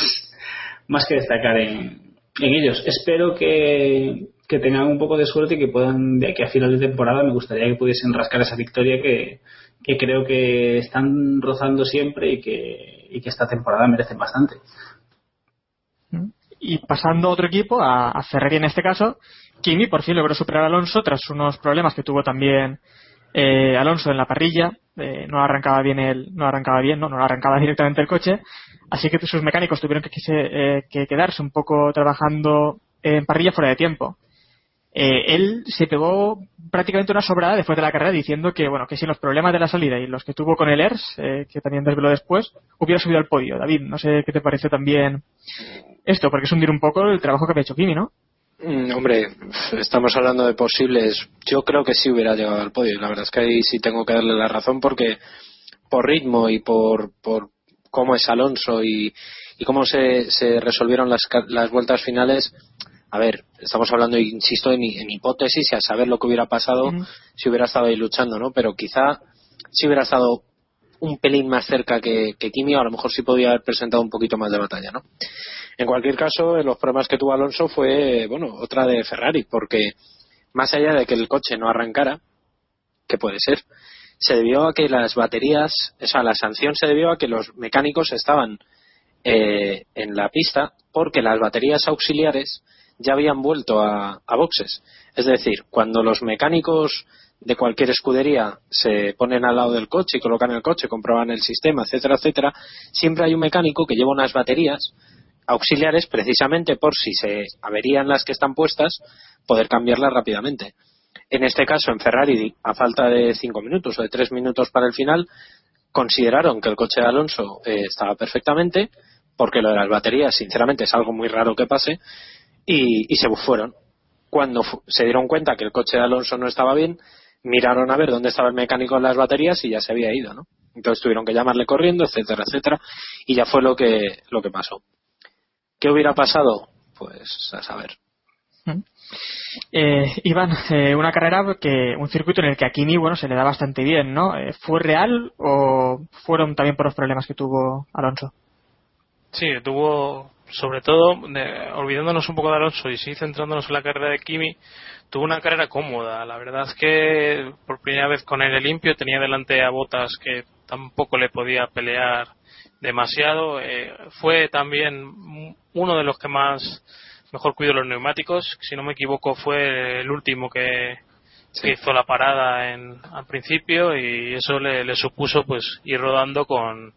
más que destacar en, ellos. Espero que, que tengan un poco de suerte y que puedan de aquí a final de temporada me gustaría que pudiesen rascar esa victoria que, que creo que están rozando siempre y que, y que esta temporada merecen bastante. Y pasando a otro equipo, a, a Ferrari en este caso, Kimi por fin logró superar a Alonso tras unos problemas que tuvo también eh, Alonso en la parrilla. No arrancaba bien el, no arrancaba bien, no, no arrancaba directamente el coche. Así que sus mecánicos tuvieron que, quise- eh, que quedarse un poco trabajando en parrilla fuera de tiempo. Eh, él se pegó prácticamente una sobrada después de la carrera diciendo que bueno que sin los problemas de la salida y los que tuvo con el ERS, eh, que también desveló después, hubiera subido al podio. David, no sé qué te parece también esto, porque es hundir un poco el trabajo que había hecho Kimi, ¿no? Mm, hombre, estamos hablando de posibles. Yo creo que sí hubiera llegado al podio. La verdad es que ahí sí tengo que darle la razón porque por ritmo y por, por cómo es Alonso y, y cómo se, se resolvieron las, las vueltas finales. A ver, estamos hablando, insisto, en, en hipótesis y a saber lo que hubiera pasado si hubiera estado ahí luchando, ¿no? Pero quizá si hubiera estado un pelín más cerca que, que Kimi, a lo mejor sí podía haber presentado un poquito más de batalla, ¿no? En cualquier caso, los problemas que tuvo Alonso fue, bueno, otra de Ferrari, porque más allá de que el coche no arrancara, que puede ser, se debió a que las baterías, o sea, la sanción se debió a que los mecánicos estaban eh, en la pista porque las baterías auxiliares ya habían vuelto a, a boxes. Es decir, cuando los mecánicos de cualquier escudería se ponen al lado del coche y colocan el coche, comprueban el sistema, etcétera, etcétera, siempre hay un mecánico que lleva unas baterías auxiliares precisamente por si se averían las que están puestas, poder cambiarlas rápidamente. En este caso, en Ferrari, a falta de cinco minutos o de tres minutos para el final, consideraron que el coche de Alonso eh, estaba perfectamente, porque lo de las baterías, sinceramente, es algo muy raro que pase, y, se fueron. Cuando se dieron cuenta que el coche de Alonso no estaba bien, miraron a ver dónde estaba el mecánico en las baterías y ya se había ido, ¿no? Entonces tuvieron que llamarle corriendo, etcétera, etcétera, y ya fue lo que, lo que pasó. ¿Qué hubiera pasado? Pues a saber. Eh, Iván, eh, una carrera que un circuito en el que a Kimi bueno se le da bastante bien, ¿no? Eh, ¿Fue real o fueron también por los problemas que tuvo Alonso? Sí, tuvo, sobre todo, de- olvidándonos un poco de Alonso y sí centrándonos en la carrera de Kimi, tuvo una carrera cómoda. La verdad es que por primera vez con aire limpio tenía delante a Botas que tampoco le podía pelear demasiado. Eh, fue también uno de los que más mejor cuidó los neumáticos. Si no me equivoco, fue el último que, que hizo la parada en, al principio y eso le, le supuso pues ir rodando con,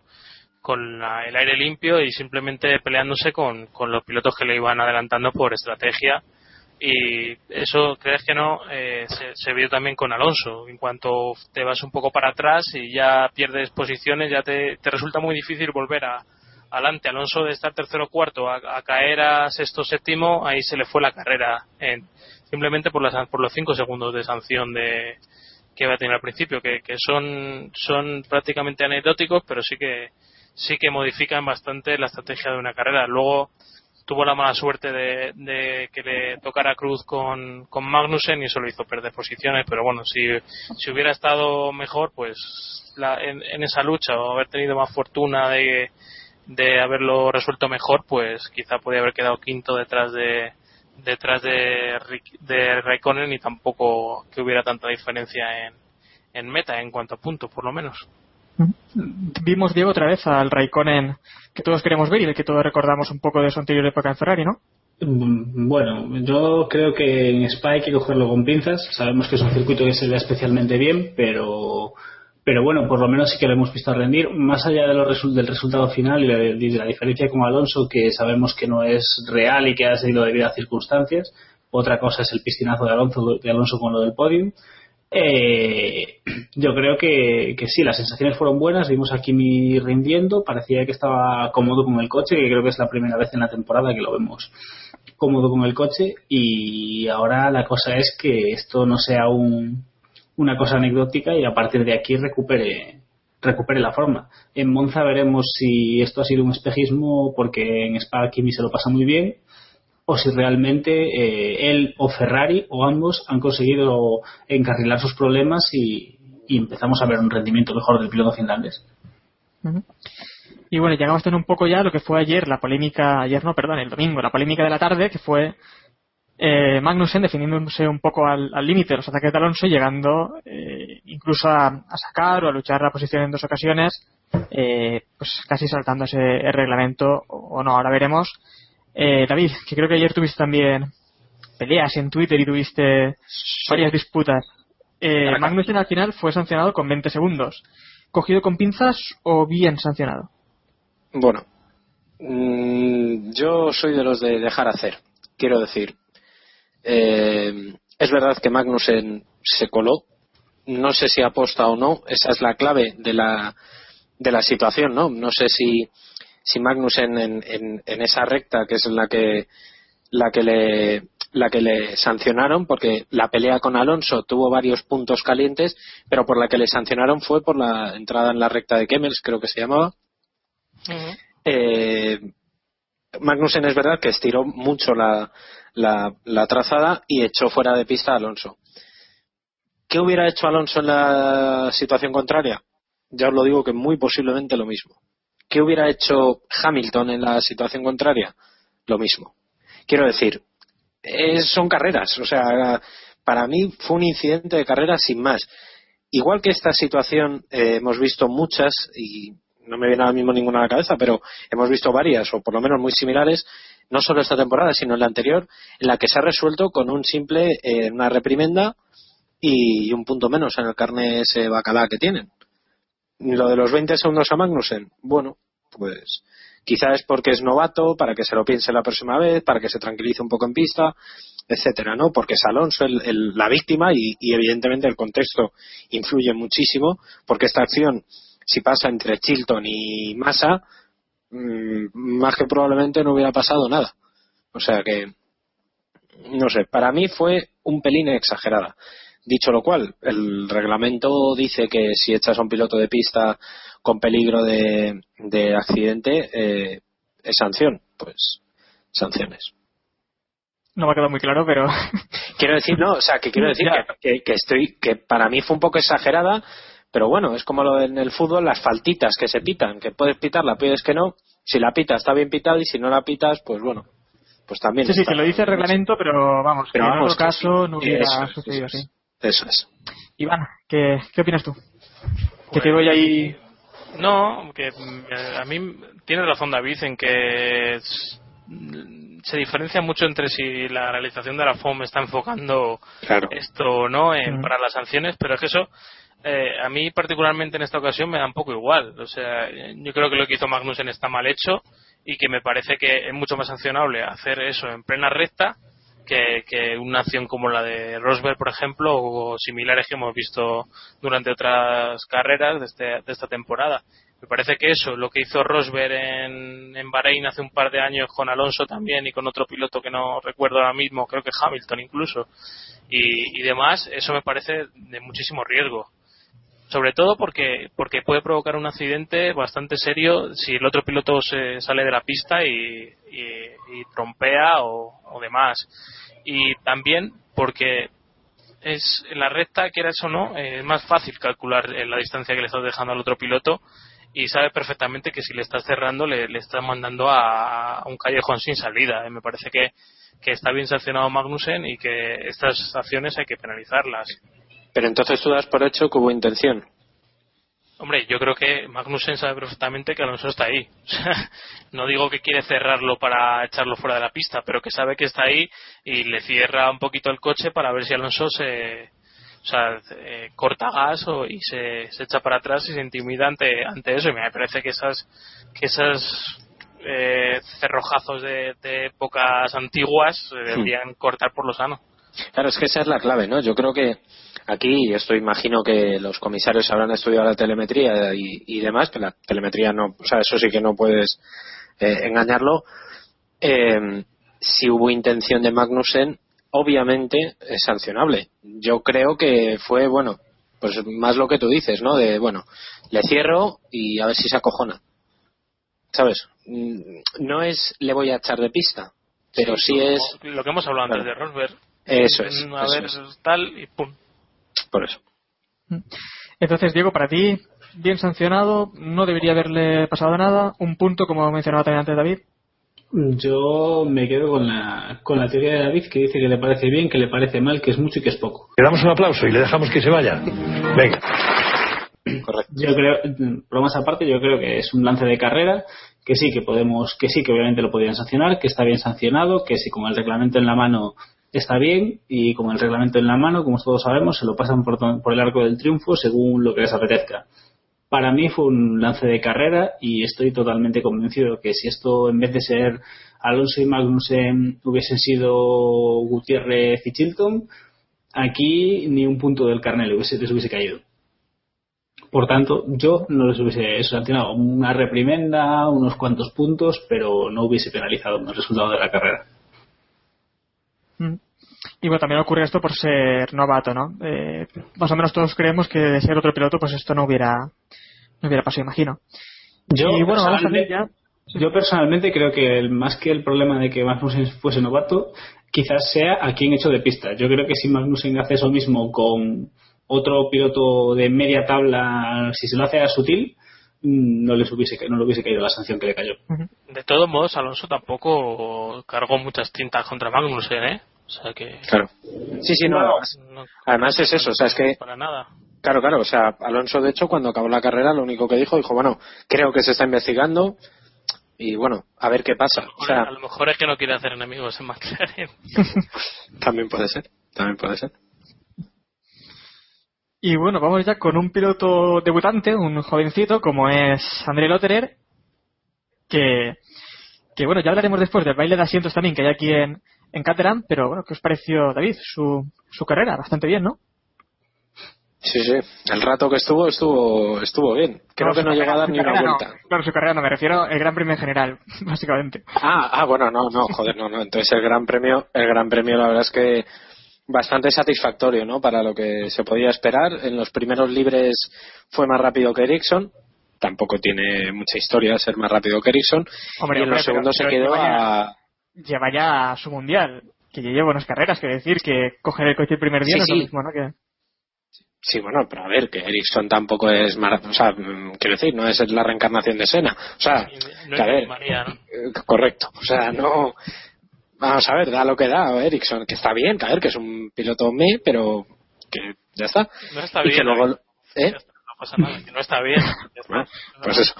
con la- el aire limpio y simplemente peleándose con, con los pilotos que le iban adelantando por estrategia y eso crees que no eh, se, vio también con Alonso. En cuanto te vas un poco para atrás y ya pierdes posiciones ya te, te resulta muy difícil volver a adelante. Alonso de estar tercero o cuarto a, a caer a sexto séptimo ahí se le fue la carrera en- simplemente por las por los cinco segundos de sanción de que va a tener al principio que, que son son prácticamente anecdóticos pero sí que sí que modifican bastante la estrategia de una carrera. Luego tuvo la mala suerte de, de que le tocara Cruz con, con Magnussen y eso lo hizo perder posiciones, pero bueno, si, si hubiera estado mejor, pues la- en, esa lucha o haber tenido más fortuna de, de haberlo resuelto mejor, pues quizá podía haber quedado quinto detrás de detrás de, de Raikkonen y tampoco que hubiera tanta diferencia en, en meta en cuanto a puntos, por lo menos. Vimos, Diego, otra vez al Raikkonen que todos queremos ver y del que todos recordamos un poco de su anterior época en Ferrari, ¿no? Mm, Bueno, yo creo que en Spa hay que cogerlo con pinzas. Sabemos que es un circuito que se ve especialmente bien, pero, pero bueno, por lo menos sí que lo hemos visto rendir. Más allá de lo resul- del resultado final y de, la diferencia con Alonso, que sabemos que no es real y que ha sido debido a circunstancias. Otra cosa es el piscinazo de Alonso, de Alonso con lo del podio. Eh, yo creo que, que, sí, las sensaciones fueron buenas. Vimos a Kimi rindiendo, parecía que estaba cómodo con el coche, que creo que es la primera vez en la temporada que lo vemos cómodo con el coche. Y ahora la cosa es que esto no sea un, una cosa anecdótica y a partir de aquí recupere recupere la forma. En Monza veremos si esto ha sido un espejismo porque en Spa Kimi se lo pasa muy bien o si realmente eh, él o Ferrari o ambos han conseguido encarrilar sus problemas y, empezamos a ver un rendimiento mejor del piloto finlandés. Y bueno, llegamos a tener un poco ya lo que fue ayer, la polémica, ayer no, perdón, el domingo, la polémica de la tarde, que fue eh, Magnussen definiéndose un poco al límite de los ataques de Alonso, llegando eh, incluso a, sacar o a luchar la posición en dos ocasiones, eh, pues casi saltando ese reglamento o no, ahora veremos. Eh, David, que creo que ayer tuviste también peleas en Twitter y tuviste varias disputas. Eh, Magnussen al final fue sancionado con 20 segundos. ¿Cogido con pinzas o bien sancionado? Bueno, mm, yo soy de los de dejar hacer. Quiero decir, eh, es verdad que Magnussen se coló. No sé si aposta o no. Esa es la clave de la, de la situación, ¿no? No sé si si Magnussen en, en, esa recta que es la que la que le la que le sancionaron porque la pelea con Alonso tuvo varios puntos calientes pero por la que le sancionaron fue por la entrada en la recta de Kemmels creo que se llamaba eh, Magnussen es verdad que estiró mucho la, la, la, trazada y echó fuera de pista a Alonso. ¿Qué hubiera hecho Alonso en la situación contraria? Ya os lo digo que muy posiblemente lo mismo. ¿Qué hubiera hecho Hamilton en la situación contraria? Lo mismo. Quiero decir, son carreras. O sea, para mí fue un incidente de carrera sin más. Igual que esta situación eh, hemos visto muchas y no me viene ahora mismo ninguna a la cabeza, pero hemos visto varias o por lo menos muy similares, no solo esta temporada, sino en la anterior, en la que se ha resuelto con un simple, eh, una reprimenda y un punto menos en el carne ese bacalá que tienen. Lo de los 20 segundos a Magnussen, bueno, pues quizás es porque es novato, para que se lo piense la próxima vez, para que se tranquilice un poco en pista, etcétera, ¿no? Porque es Alonso el, la víctima y, evidentemente el contexto influye muchísimo, porque esta acción, si pasa entre Chilton y Massa, mm, más que probablemente no hubiera pasado nada. O sea que, no sé, para mí fue un pelín exagerada. Dicho lo cual, el reglamento dice que si echas a un piloto de pista con peligro de, accidente, eh, es sanción. Pues sanciones. No me ha quedado muy claro, pero. quiero decir, no, o sea, que quiero decir que, estoy, que para mí fue un poco exagerada, pero bueno, es como lo en el fútbol, las faltitas que se pitan, que puedes pitarla, puedes que no. Si la pitas está bien pitada y si no la pitas, pues bueno, pues también. Sí, sí, que lo dice el reglamento, pero vamos, pero en otro caso no hubiera sucedido así. Eso es. Iván, ¿qué, qué opinas tú? que te voy ahí. No, que eh, a mí tiene razón David en que se diferencia mucho entre si la realización de la FOM está enfocando esto o no en, para las sanciones, pero es que eso eh, a mí particularmente en esta ocasión me da un poco igual. O sea, yo creo que lo que hizo Magnussen está mal hecho y que me parece que es mucho más sancionable hacer eso en plena recta que, una acción como la de Rosberg, por ejemplo, o similares que hemos visto durante otras carreras de, este, de esta temporada. Me parece que eso, lo que hizo Rosberg en, en Bahrein hace un par de años con Alonso también y con otro piloto que no recuerdo ahora mismo, creo que Hamilton incluso, y, y demás, eso me parece de muchísimo riesgo sobre todo porque porque puede provocar un accidente bastante serio si el otro piloto se sale de la pista y, y, trompea o, o, demás. Y también porque es en la recta quieras o no es más fácil calcular eh, la distancia que le estás dejando al otro piloto y sabe perfectamente que si le estás cerrando le, le estás mandando a, un callejón sin salida. Me parece que, que está bien sancionado Magnussen y que estas acciones hay que penalizarlas pero entonces tú das por hecho que hubo intención. Hombre, yo creo que Magnussen sabe perfectamente que Alonso está ahí. no digo que quiere cerrarlo para echarlo fuera de la pista, pero que sabe que está ahí y le cierra un poquito el coche para ver si Alonso se, o sea, eh, corta gas o, y se, se, echa para atrás y se intimida ante, ante eso. Y me parece que esas, que esas eh, cerrojazos de, épocas antiguas se deberían cortar por lo sano. Claro, es que esa es la clave, ¿no? Yo creo que aquí, esto imagino que los comisarios habrán estudiado la telemetría y, demás, que la telemetría no, o sea, eso sí que no puedes eh, engañarlo. Eh, si hubo intención de Magnussen, obviamente es sancionable. Yo creo que fue, bueno, pues más lo que tú dices, ¿no? De, bueno, le cierro y a ver si se acojona. ¿Sabes? Mm, No es le voy a echar de pista, pero sí, como es Lo que hemos hablado antes de Rosberg. Eso es, Mm, A eso ver, es. tal y pum. por eso. Entonces, Diego, para ti, bien sancionado, no debería haberle pasado nada. Un punto, como mencionaba también antes David. Yo me quedo con la, con la teoría de David que dice que le parece bien, que le parece mal, que es mucho y que es poco. Le damos un aplauso y le dejamos que se vaya. Venga. Yo creo, bromas aparte, yo creo que es un lance de carrera que sí, que podemos, que sí, que obviamente lo podrían sancionar, que está bien sancionado, que si con el reglamento en la mano está bien y con el reglamento en la mano, como todos sabemos, se lo pasan por, el arco del triunfo según lo que les apetezca. Para mí fue un lance de carrera y estoy totalmente convencido que si esto en vez de ser Alonso y Magnussen hubiesen sido Gutiérrez y Chilton, aquí ni un punto del carnet les hubiese caído. Por tanto, yo no les hubiese sancionado una reprimenda, unos cuantos puntos, pero no hubiese penalizado el resultado de la carrera. Mm. Y bueno, también ocurre esto por ser novato, ¿no? Eh, más o menos todos creemos que de ser otro piloto, pues esto no hubiera, no hubiera pasado, imagino. Yo, y bueno, vamos a ver personalmente, ya. yo personalmente creo que el- más que el problema de que Magnussen fuese novato, quizás sea a quien hecho de pista. Yo creo que si Magnussen hace eso mismo con otro piloto de media tabla, si se lo hace a sutil, mm, no les hubiese, no le hubiese caído la sanción que le cayó. De todos modos, Alonso tampoco cargó muchas tintas contra Magnussen, ¿eh? O sea que. Claro. Sí, sí, no. No, además, además es eso, o sea, es que Para nada. Claro, claro. O sea, Alonso, de hecho, cuando acabó la carrera, lo único que dijo, dijo, bueno, creo que se está investigando y bueno, a ver qué pasa. O sea, a lo mejor es que no quiere hacer enemigos en McLaren. también puede ser, también puede ser. Y bueno, vamos ya con un piloto debutante, un jovencito como es André Lotterer, que, que bueno, ya hablaremos después del baile de asientos también que hay aquí en, en Caterham, pero bueno, ¿qué os pareció, David, su, su carrera? Bastante bien, ¿no? Sí, sí. El rato que estuvo, estuvo, estuvo bien. Creo que no llegó a carrera- dar ni una carrera no. vuelta. Claro, su carrera no, me refiero al Gran Premio en general, básicamente. Ah, ah, bueno, no, no, joder, no, no. Entonces el Gran Premio, el Gran Premio, la verdad es que bastante satisfactorio, ¿no? Para lo que se podía esperar. En los primeros libres fue más rápido que Ericsson. Tampoco tiene mucha historia ser más rápido que Ericsson. Hombre, y en hombre, los pero- segundos se pero quedó lleva ya- a. Lleva ya a su mundial, que ya lleva buenas carreras, que decir que coger el coche el primer día Sí, no es lo sí. mismo, ¿no? Que, Sí, bueno, pero a ver, que Ericsson tampoco es. mara- O sea, mm, quiero decir, no es la reencarnación de Sena. O sea, No que a es ver, María, ¿no? eh, correcto. O sea, no. Vamos a ver, da lo que da Ericsson, que está bien, a ver, que es un piloto me, pero que ya está. No está y bien. que luego. ¿eh? No pasa nada, que no está bien. Ya está. Bueno, pues eso.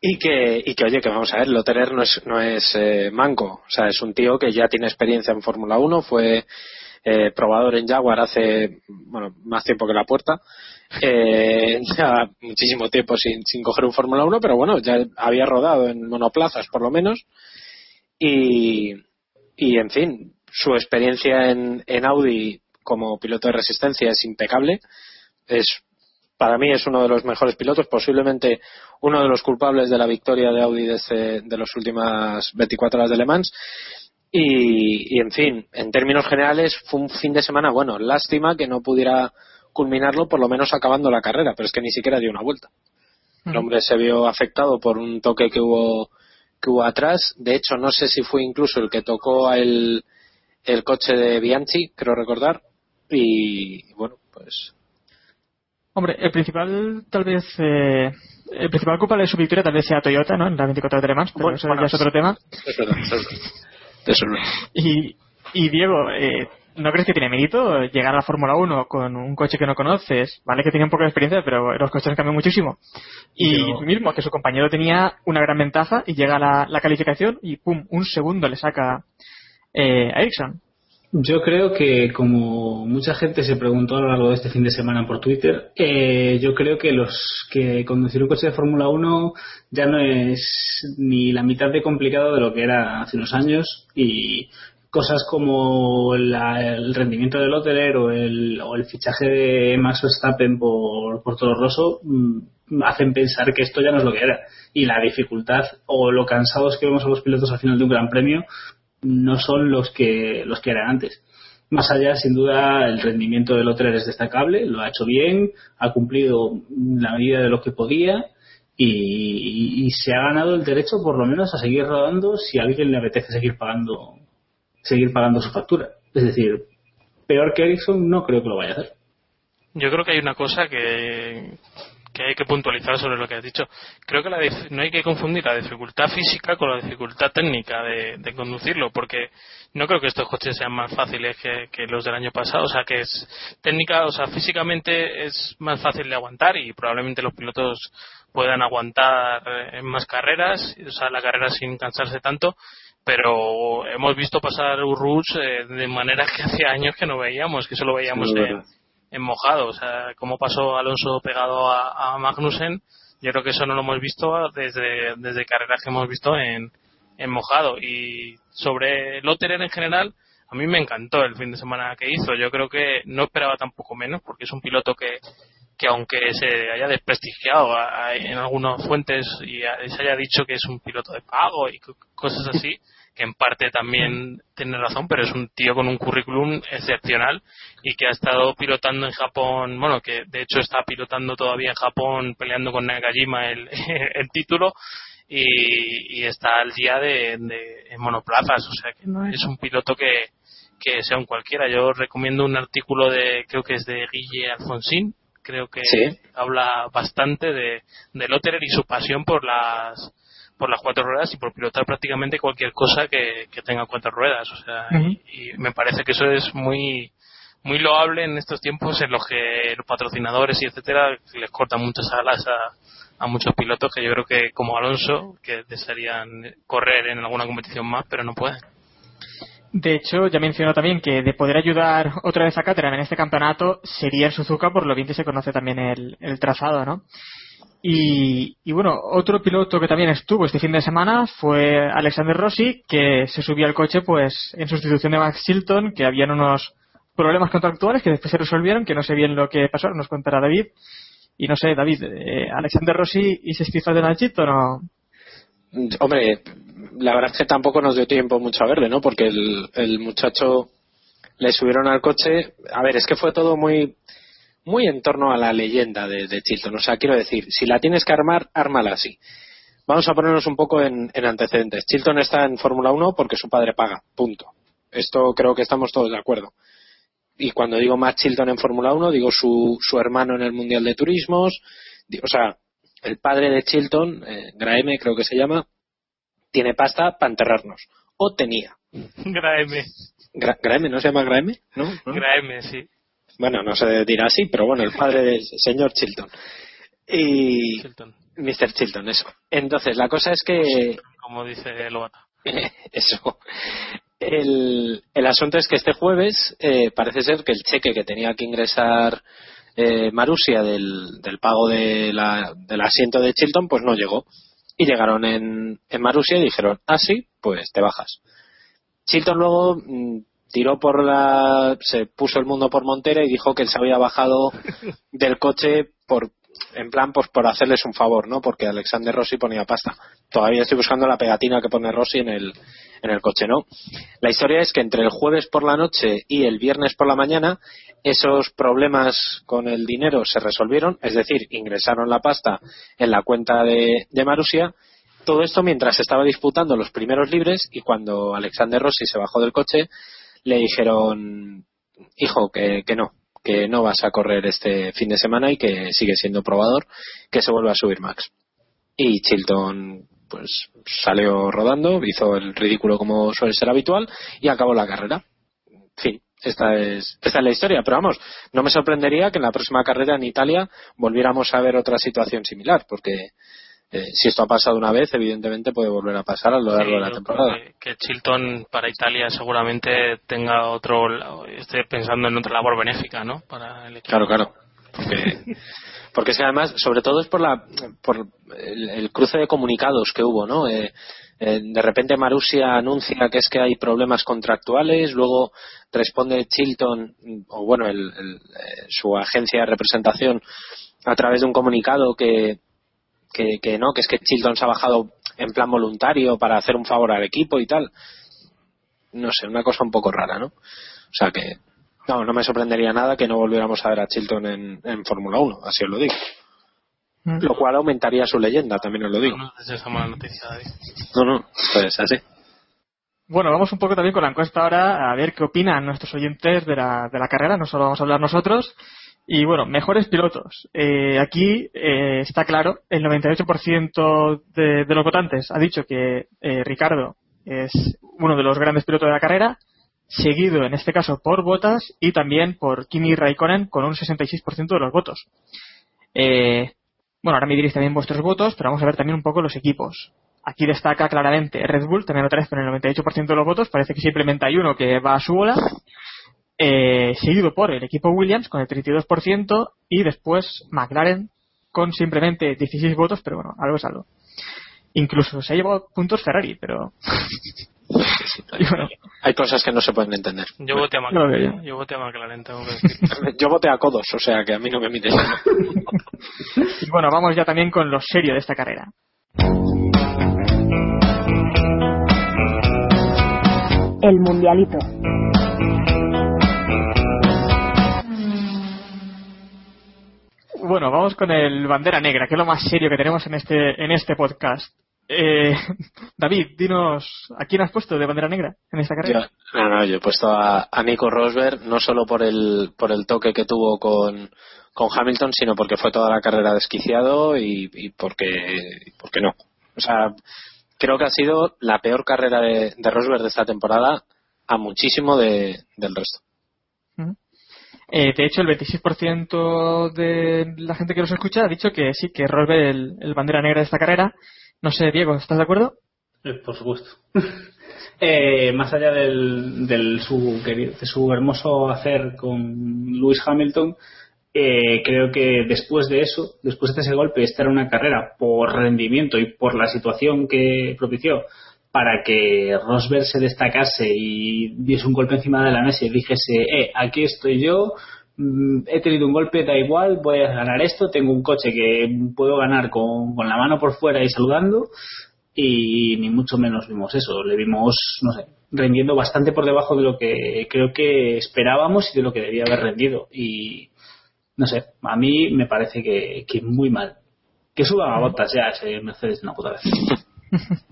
Y que, y que, oye, que vamos a ver, Lotterer no es, no es eh, manco. O sea, es un tío que ya tiene experiencia en Fórmula 1, fue eh, probador en Jaguar hace, bueno, más tiempo que la puerta. Eh, ya muchísimo tiempo sin, sin coger un Fórmula 1, pero bueno, ya había rodado en monoplazas por lo menos. Y, y en fin, su experiencia en, en Audi como piloto de resistencia es impecable. Es para mí es uno de los mejores pilotos, posiblemente uno de los culpables de la victoria de Audi de, este- de las últimas 24 horas de Le Mans. Y, y, en fin, en términos generales fue un fin de semana bueno. Lástima que no pudiera culminarlo, por lo menos acabando la carrera, pero es que ni siquiera dio una vuelta. El hombre se vio afectado por un toque que hubo que hubo atrás. De hecho, no sé si fue incluso el que tocó el, el coche de Bianchi, creo recordar. Y bueno, pues Hombre, el principal, tal vez, eh, el principal culpable de su victoria tal vez sea Toyota, ¿no? En la 24 de Le Mans, pero Bueno, eso bueno, ya es otro tema. es verdad, es verdad. Eso no. Y, y Diego, eh, ¿no crees que tiene mérito llegar a la Fórmula 1 con un coche que no conoces? Vale que tiene un poco de experiencia, pero los coches cambian muchísimo. Y Pero- mismo, que su compañero tenía una gran ventaja y llega a la, la calificación y pum, un segundo le saca eh, a Ericsson. Yo creo que, como mucha gente se preguntó a lo largo de este fin de semana por Twitter, eh, yo creo que los que conducir un coche de Fórmula 1 ya no es ni la mitad de complicado de lo que era hace unos años y cosas como la- el rendimiento de Lotterer o el, o el fichaje de Max Verstappen por, por Toro Rosso mm, hacen pensar que esto ya no es lo que era. Y la dificultad o lo cansados que vemos a los pilotos al final de un gran premio no son los que, los que eran antes. Más allá, sin duda, el rendimiento de Lotterer es destacable, lo ha hecho bien, ha cumplido la medida de lo que podía y, y se ha ganado el derecho, por lo menos, a seguir rodando si a alguien le apetece seguir pagando, seguir pagando su factura. Es decir, peor que Ericsson no creo que lo vaya a hacer. Yo creo que hay una cosa que, que hay que puntualizar sobre lo que has dicho. Creo que la no hay que confundir la dificultad física con la dificultad técnica de, de conducirlo, porque no creo que estos coches sean más fáciles que, que los del año pasado. O sea, que es técnica, o sea, físicamente es más fácil de aguantar y probablemente los pilotos puedan aguantar eh, en más carreras, o sea, la carrera sin cansarse tanto. Pero hemos visto pasar Urruch eh, de maneras que hacía años que no veíamos, que solo veíamos Sí, en mojado. O sea, como pasó Alonso pegado a, a Magnussen, yo creo que eso no lo hemos visto desde, desde carreras que hemos visto en, en mojado. Y sobre Lotterer en general, a mí me encantó el fin de semana que hizo. Yo creo que no esperaba tampoco menos, porque es un piloto que, que aunque se haya desprestigiado a- a- en algunas fuentes y a- se haya dicho que es un piloto de pago y co- cosas así, que en parte también tiene razón, pero es un tío con un currículum excepcional y que ha estado pilotando en Japón, bueno, que de hecho está pilotando todavía en Japón peleando con Nakajima el, el título y, y está al día de, de- en monoplazas, o sea que no es un piloto que, que sea un cualquiera. Yo recomiendo un artículo de, creo que es de Guille Alfonsín, creo que Sí. habla bastante de, de Lotterer y su pasión por las por las cuatro ruedas y por pilotar prácticamente cualquier cosa que, que tenga cuatro ruedas. O sea, y, y me parece que eso es muy muy loable en estos tiempos en los que los patrocinadores y etcétera les cortan muchas alas a, a muchos pilotos que yo creo que como Alonso que desearían correr en alguna competición más pero no pueden. De hecho, ya mencionó también que de poder ayudar otra vez a Caterham en este campeonato sería en Suzuka, por lo bien que se conoce también el, trazado, ¿no? Y, y bueno, otro piloto que también estuvo este fin de semana fue Alexander Rossi, que se subió al coche pues en sustitución de Max Chilton, que habían unos problemas contractuales que después se resolvieron, que no sé bien lo que pasó, nos contará David. Y no sé, David, eh, Alexander Rossi y se de Donald Chilton o... Hombre, la verdad es que tampoco nos dio tiempo mucho a verle, ¿no? Porque el, el muchacho le subieron al coche. A ver, es que fue todo muy muy en torno a la leyenda de, Chilton. O sea, quiero decir, si la tienes que armar, ármala así. Vamos a ponernos un poco en, en antecedentes. Chilton está en Fórmula 1 porque su padre paga. Punto. Esto creo que estamos todos de acuerdo. Y cuando digo más Chilton en Fórmula 1, digo su, su hermano en el Mundial de Turismos. O sea, el padre de Chilton, eh, Graeme creo que se llama, tiene pasta para enterrarnos. O tenía. Graeme, Gra- ¿Graeme no se llama Graeme? ¿No? ¿No? Graeme, sí. Bueno, no se dirá así, pero bueno, el padre del señor Chilton. Y. Chilton. Mr. Chilton, eso. Entonces, la cosa es que. Como dice Loata. eso. El, el asunto es que este jueves eh, parece ser que el cheque que tenía que ingresar eh, Marusia del, del pago de la- del asiento de Chilton, pues no llegó. Y llegaron en, en Marusia y dijeron, ah, sí, pues te bajas. Chilton luego mm, tiró por la. se puso el mundo por montera y dijo que él se había bajado del coche por. En plan, pues por hacerles un favor, ¿no? Porque Alexander Rossi ponía pasta. Todavía estoy buscando la pegatina que pone Rossi en el, en el coche, ¿no? La historia es que entre el jueves por la noche y el viernes por la mañana, esos problemas con el dinero se resolvieron, es decir, ingresaron la pasta en la cuenta de, de Marusia. Todo esto mientras estaba disputando los primeros libres y cuando Alexander Rossi se bajó del coche, le dijeron, hijo, que, que no, que no vas a correr este fin de semana y que sigue siendo probador, que se vuelve a subir Max. Y Chilton pues salió rodando, hizo el ridículo como suele ser habitual y acabó la carrera. En fin, esta es, esta es la historia, pero vamos, no me sorprendería que en la próxima carrera en Italia volviéramos a ver otra situación similar, porque eh, si esto ha pasado una vez, evidentemente puede volver a pasar a lo largo Sí, de la temporada. Que, que Chilton para Italia seguramente tenga otro, esté pensando en otra labor benéfica, ¿no? Para el equipo. Claro, claro. Porque, porque es que además, sobre todo es por la por el, el cruce de comunicados que hubo, ¿no? Eh, Eh, de repente Marusia anuncia que es que hay problemas contractuales, luego responde Chilton, o bueno, el- el, su agencia de representación, a través de un comunicado que, que, que no, que es que Chilton se ha bajado en plan voluntario para hacer un favor al equipo y tal. No sé, una cosa un poco rara, ¿no? O sea que, no, no me sorprendería nada que no volviéramos a ver a Chilton en, en Fórmula 1, así os lo digo. Lo cual aumentaría su leyenda, también os lo digo. No es esa mala noticia, David. No, no, pues así. Bueno, vamos un poco también con la encuesta ahora a ver qué opinan nuestros oyentes de la, de la carrera, no solo vamos a hablar nosotros. Y bueno, mejores pilotos. Eh, aquí eh, está claro, el 98% de, de los votantes ha dicho que eh, Ricardo es uno de los grandes pilotos de la carrera, seguido en este caso por Bottas y también por Kimi Raikkonen con un 66% de los votos. Eh, bueno, ahora me diréis también vuestros votos, pero vamos a ver también un poco los equipos. Aquí destaca claramente Red Bull, también otra vez con el 98% de los votos, parece que simplemente hay uno que va a su bola, eh, seguido por el equipo Williams con el 32% y después McLaren con simplemente 16 votos, pero bueno, algo es algo. Incluso se ha llevado puntos Ferrari, pero... Bueno, Hay cosas que no se pueden entender. Yo voté a McLaren. Yo voté a McLaren, tengo que decir. Yo voté a codos, o sea que a mí no me mires. y bueno, vamos ya también con lo serio de esta carrera. El Mundialito. Bueno, vamos con el bandera negra, que es lo más serio que tenemos en este en este podcast. Eh, David, dinos, ¿a quién has puesto de bandera negra en esta Yo, carrera? no, no, yo he puesto a, Nico Rosberg no solo por el, por el toque que tuvo con, con Hamilton, sino porque fue toda la carrera desquiciado y, y porque, porque no. O sea, creo que ha sido la peor carrera de, de Rosberg de esta temporada a muchísimo de, del resto. Eh, de hecho, el 26% de la gente que nos escucha ha dicho que sí, que Rosberg el, bandera negra de esta carrera. No sé, Diego, ¿estás de acuerdo? Eh, por supuesto. Eh, más allá del, del su, de su hermoso hacer con Lewis Hamilton, eh, creo que después de eso, después de ese golpe, esta era una carrera por rendimiento y por la situación que propició para que Rosberg se destacase y diese un golpe encima de la mesa y dijese, eh, aquí estoy yo, mm, he tenido un golpe, da igual, voy a ganar esto, tengo un coche que puedo ganar con, con la mano por fuera y saludando, y ni mucho menos vimos eso, le vimos, no sé, rendiendo bastante por debajo de lo que creo que esperábamos y de lo que debía haber rendido. Y no sé, a mí me parece que, que muy mal. Que suban a botas ya ese Mercedes de una puta vez.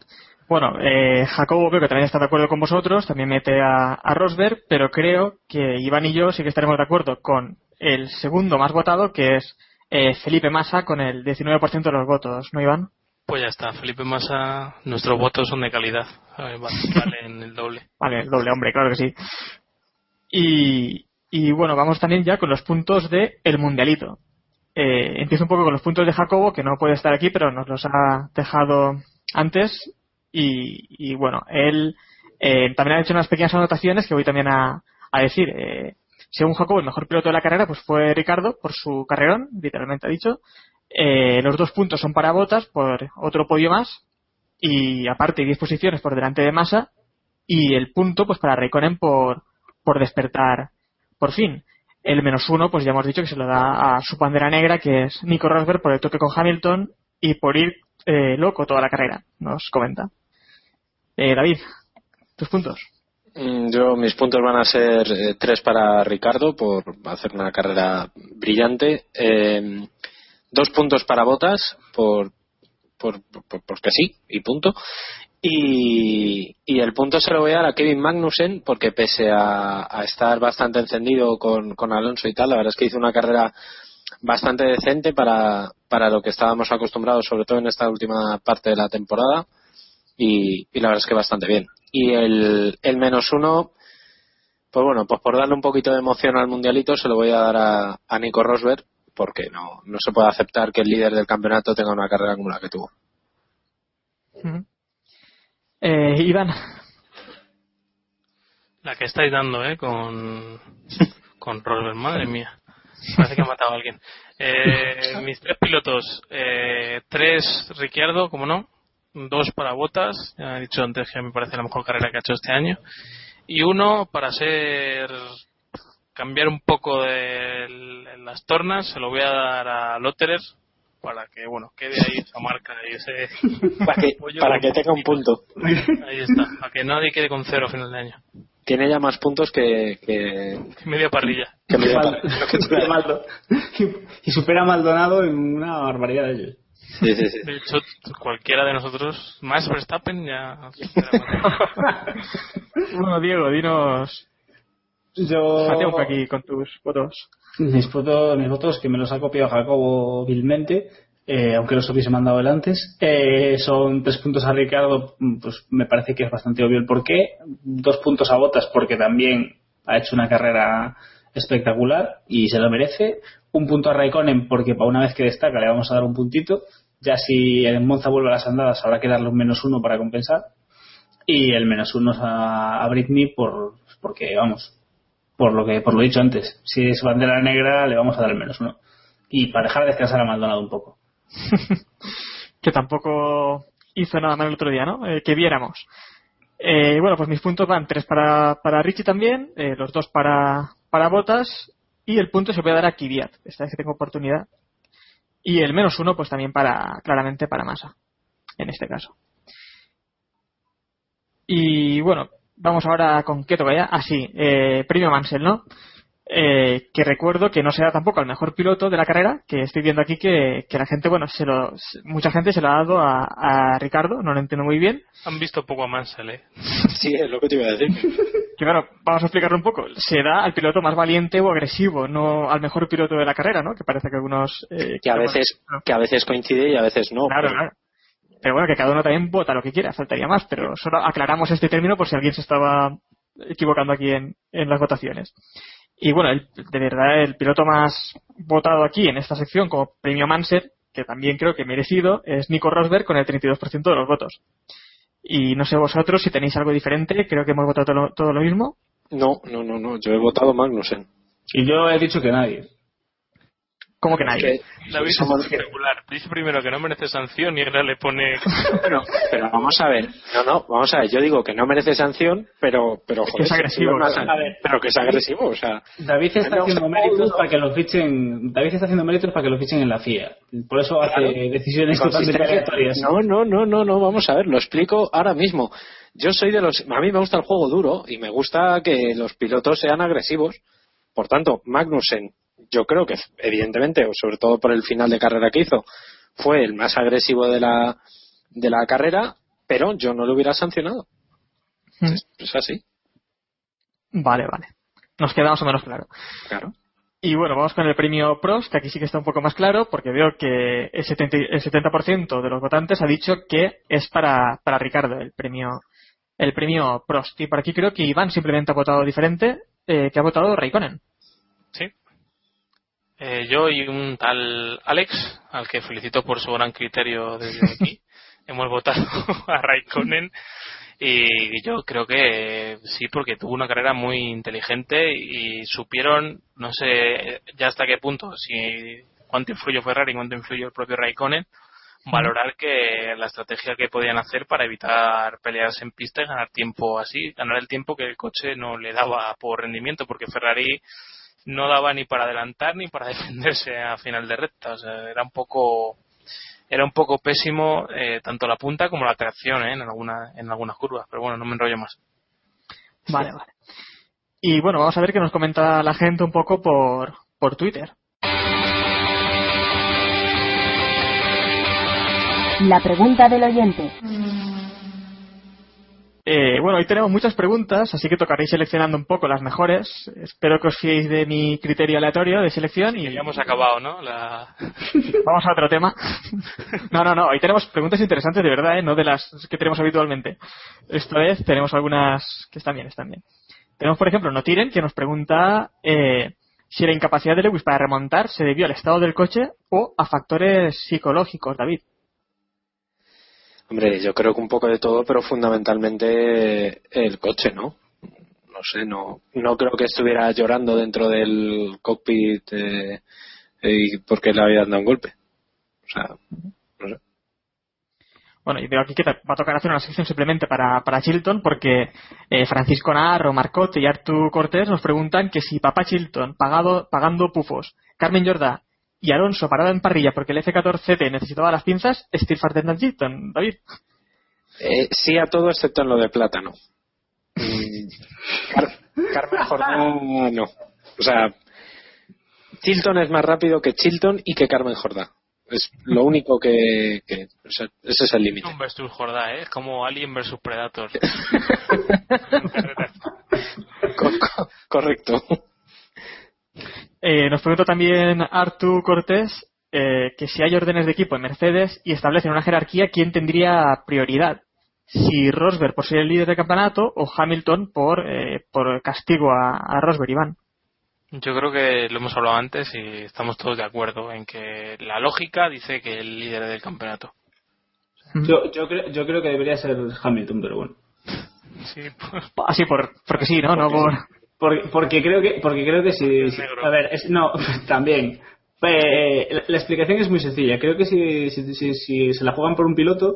Bueno, eh, Jacobo veo que también está de acuerdo con vosotros, también mete a, a Rosberg, pero creo que Iván y yo sí que estaremos de acuerdo con el segundo más votado, que es eh, Felipe Massa, con el 19% de los votos, ¿no, Iván? Pues ya está, Felipe Massa, nuestros votos son de calidad. Eh, va- Valen el doble. Vale, el doble hombre, claro que sí. Y, y bueno, vamos también ya con los puntos de El Mundialito. Eh, empiezo un poco con los puntos de Jacobo, que no puede estar aquí, pero nos los ha dejado antes. Y, y bueno, él eh, también ha hecho unas pequeñas anotaciones que voy también a, decir. Eh, según Jacobo, el mejor piloto de la carrera pues fue Ricardo, por su carrerón, literalmente ha dicho. Eh, los dos puntos son para Botas, por otro podio más. Y aparte, 10 posiciones por delante de Massa. Y el punto, pues para Raikkonen por, por despertar por fin. El menos uno, pues ya hemos dicho que se lo da a su bandera negra, que es Nico Rosberg por el toque con Hamilton y por ir eh, loco toda la carrera, nos comenta. Eh, David, tus puntos. Mm, Yo, mis puntos van a ser eh, tres para Ricardo por hacer una carrera brillante. eh, dos puntos para Botas por, por, por- porque sí, y punto. Y, y el punto se lo voy a dar a Kevin Magnussen porque pese a, a estar bastante encendido con, con Alonso y tal, la verdad es que hizo una carrera bastante decente para, para lo que estábamos acostumbrados, sobre todo en esta última parte de la temporada. Y, y la verdad es que bastante bien. Y el, el menos uno, pues bueno, pues por darle un poquito de emoción al mundialito se lo voy a dar a, a Nico Rosberg porque no, no se puede aceptar que el líder del campeonato tenga una carrera como la que tuvo. Eh, Iván, La que estáis dando, ¿eh? Con, con Rosberg, madre mía. Parece que ha matado a alguien. Eh, mis tres pilotos. Eh, tres Ricciardo, como no. Dos para Botas, ya he dicho antes que me parece la mejor carrera que ha hecho este año, y uno para ser cambiar un poco de las tornas, se lo voy a dar a Lotterer para que bueno quede ahí esa marca y ese para que, para que tenga un punto. Ahí está, para que nadie quede con cero a final de año. Tiene ya más puntos que, que, media parrilla. que media parrilla. Y supera a Maldonado en una barbaridad de ellos. Sí, sí, sí. De hecho, cualquiera de nosotros, más Verstappen, ya. Bueno, Diego, dinos. Yo. Patea un poco aquí con tus fotos. Mis fotos, mis fotos que me los ha copiado Jacobo vilmente, eh, aunque los hubiese mandado él antes, eh, son tres puntos a Ricardo, mm, pues me parece que es bastante obvio el porqué. Dos puntos a Botas porque también ha hecho una carrera espectacular y se lo merece. Un punto a Raikkonen porque para una vez que destaca le vamos a dar un puntito. Ya si en Monza vuelve a las andadas habrá que darle un menos uno para compensar. Y el menos uno a, a Britney por, porque, vamos, por lo que por lo dicho antes. Si es bandera negra, le vamos a dar el menos uno. Y para dejar descansar a Maldonado un poco. que tampoco hizo nada mal el otro día, ¿no? Eh, que viéramos. Eh, bueno, pues mis puntos van tres para, para Richie también, eh, los dos para, para Botas y el punto se voy a dar a Kvyat, esta vez que tengo oportunidad. Y el menos uno, pues también para, claramente para Massa, en este caso. Y bueno, vamos ahora con qué toca ya. Ah, sí, eh, premio Mansell, ¿no? Eh, que recuerdo que no será tampoco el mejor piloto de la carrera, que estoy viendo aquí que, que la gente, bueno, se lo, mucha gente se lo ha dado a, a Ricardo, no lo entiendo muy bien. Han visto poco a Mansell, ¿eh? Sí, es lo que te iba a decir. Que bueno, vamos a explicarlo un poco. Se da al piloto más valiente o agresivo, no al mejor piloto de la carrera, ¿no? Que parece que algunos... eh, Que a bueno, veces, que a veces coincide y a veces no. Claro, pero- claro. Pero bueno, que cada uno también vota lo que quiera, faltaría más, pero solo aclaramos este término por si alguien se estaba equivocando aquí en, en las votaciones. Y bueno, el- de verdad, el piloto más votado aquí en esta sección como premio Mansell, que también creo que merecido, es Nico Rosberg con el 32% de los votos. Y no sé vosotros si tenéis algo diferente, creo que hemos votado todo lo, todo lo mismo. No, no, no, no. Yo he votado Magnussen. Y yo he dicho que nadie. ¿Cómo que nadie? David somos- es regular. Dice primero que no merece sanción y ahora le pone. Bueno, pero vamos a ver. No, no, vamos a ver. Yo digo que no merece sanción, pero, pero que es agresivo, no pero que es agresivo, o sea. David está haciendo méritos para que lo fichen. David está haciendo méritos para que lo fichen en la FIA. Por eso hace Claro. decisiones totalmente aleatorias. No, no, no, no, no, vamos a ver, lo explico ahora mismo. Yo soy de los. A mí me gusta el juego duro y me gusta que los pilotos sean agresivos. Por tanto, Magnussen, yo creo que, evidentemente, o sobre todo por el final de carrera que hizo, fue el más agresivo de la, de la carrera, pero yo no lo hubiera sancionado. Mm. Es, es así, Vale, vale. Nos queda más o menos claro. claro. Y bueno, vamos con el premio Prost, que aquí sí que está un poco más claro, porque veo que el 70%, el 70 de los votantes ha dicho que es para, para Ricardo el premio, el premio Prost. Y por aquí creo que Iván simplemente ha votado diferente, eh, que ha votado Raikkonen. Sí. Eh, yo y un tal Alex, al que felicito por su gran criterio desde aquí, hemos votado a Raikkonen. Y yo creo que sí, porque tuvo una carrera muy inteligente y supieron, no sé ya hasta qué punto, si cuánto influyó Ferrari y cuánto influyó el propio Raikkonen, valorar que la estrategia que podían hacer para evitar peleas en pista y ganar tiempo así, ganar el tiempo que el coche no le daba por rendimiento, porque Ferrari no daba ni para adelantar ni para defenderse a final de recta, o sea, era un poco era un poco pésimo eh, tanto la punta como la tracción ¿eh? en alguna, en algunas curvas, pero bueno, no me enrollo más. Vale, vale. Y bueno, vamos a ver qué nos comenta la gente un poco por, por Twitter. La pregunta del oyente. Eh, bueno, hoy tenemos muchas preguntas, así que tocaréis seleccionando un poco las mejores. Espero que os fiéis de mi criterio aleatorio de selección y Ya hemos acabado, ¿no? La... vamos a otro tema. No, no, no, hoy tenemos preguntas interesantes de verdad, ¿eh? no de las que tenemos habitualmente. Esta vez tenemos algunas que están bien, están bien. Tenemos, por ejemplo, Notiren, que nos pregunta eh, si la incapacidad de Lewis para remontar se debió al estado del coche o a factores psicológicos, David. Hombre, yo creo que un poco de todo, pero fundamentalmente el coche, ¿no? No sé, no, no creo que estuviera llorando dentro del cockpit eh, y porque le habían dado un golpe. O sea, no sé. Bueno, y veo aquí que va a tocar hacer una sección simplemente para, para Chilton porque eh, Francisco Narro, Marcote y Artur Cortés nos preguntan que si Papá Chilton pagado, pagando pufos, Carmen Jordá y Alonso parado en parrilla porque el F-14T necesitaba las pinzas, Steve Fartender Chilton, David. Eh, sí a todo excepto en lo de plátano. Car- Carmen Jordá no. O sea, Chilton es más rápido que Chilton y que Carmen Jordá. Es lo único que... que- o sea, ese es el límite. Un versus Jordá, ¿eh? Es como Alien versus Predator. Co- co- correcto. Eh, nos pregunta también Artur Cortés eh, que si hay órdenes de equipo en Mercedes y establecen una jerarquía, ¿quién tendría prioridad? Si Rosberg por ser el líder del campeonato o Hamilton por, eh, por castigo a, a Rosberg, Iván. Yo creo que lo hemos hablado antes y estamos todos de acuerdo en que la lógica dice que el líder del campeonato. Yo, yo, creo, yo creo que debería ser Hamilton, pero bueno. Sí, pues, Así por, porque sí, ¿no? no por... Porque, porque creo que porque creo que si, si- a ver es, no también. Eh, la, la explicación es muy sencilla. Creo que si, si, si- si se la juegan por un piloto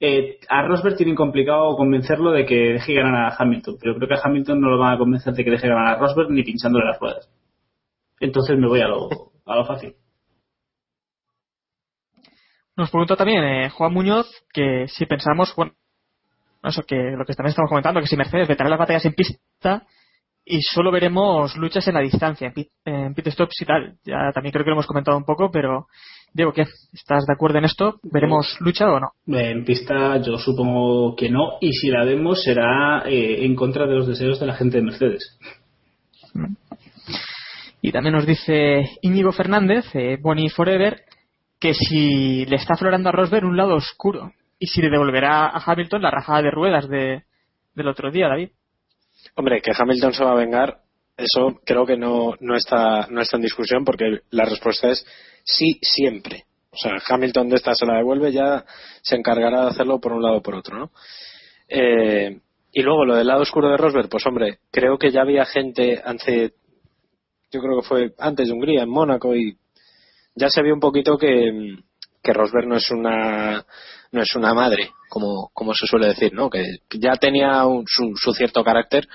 eh, a Rosberg tienen complicado convencerlo de que deje ganar a Hamilton pero creo que a Hamilton no lo van a convencer de que deje ganar a Rosberg ni pinchándole las ruedas. Entonces me voy a lo, a lo fácil. Nos pregunta también eh, Juan Muñoz que si pensamos, bueno, eso que lo que también estamos comentando, que si Mercedes vetará las batallas en pista y solo veremos luchas en la distancia, en pit, en pit stops y tal. Ya también creo que lo hemos comentado un poco, pero Diego, ¿qué? ¿Estás de acuerdo en esto? ¿Veremos lucha o no? en pista yo supongo que no y si la vemos será eh, en contra de los deseos de la gente de Mercedes Y también nos dice Íñigo Fernández, eh, Bonnie Forever, que si le está aflorando a Rosberg un lado oscuro y si le devolverá a Hamilton la rajada de ruedas de, del otro día, David. Hombre, que Hamilton se va a vengar, eso creo que no, no, está, no está en discusión porque la respuesta es sí siempre. O sea, Hamilton de esta se la devuelve, ya se encargará de hacerlo por un lado o por otro, ¿no? Eh, y luego lo del lado oscuro de Rosberg, pues hombre, creo que ya había gente hace, yo creo que fue antes de Hungría, en Mónaco, y ya se vio un poquito que Rosberg no es una no es una madre, como, como se suele decir, ¿no? Que ya tenía un- su, su cierto carácter,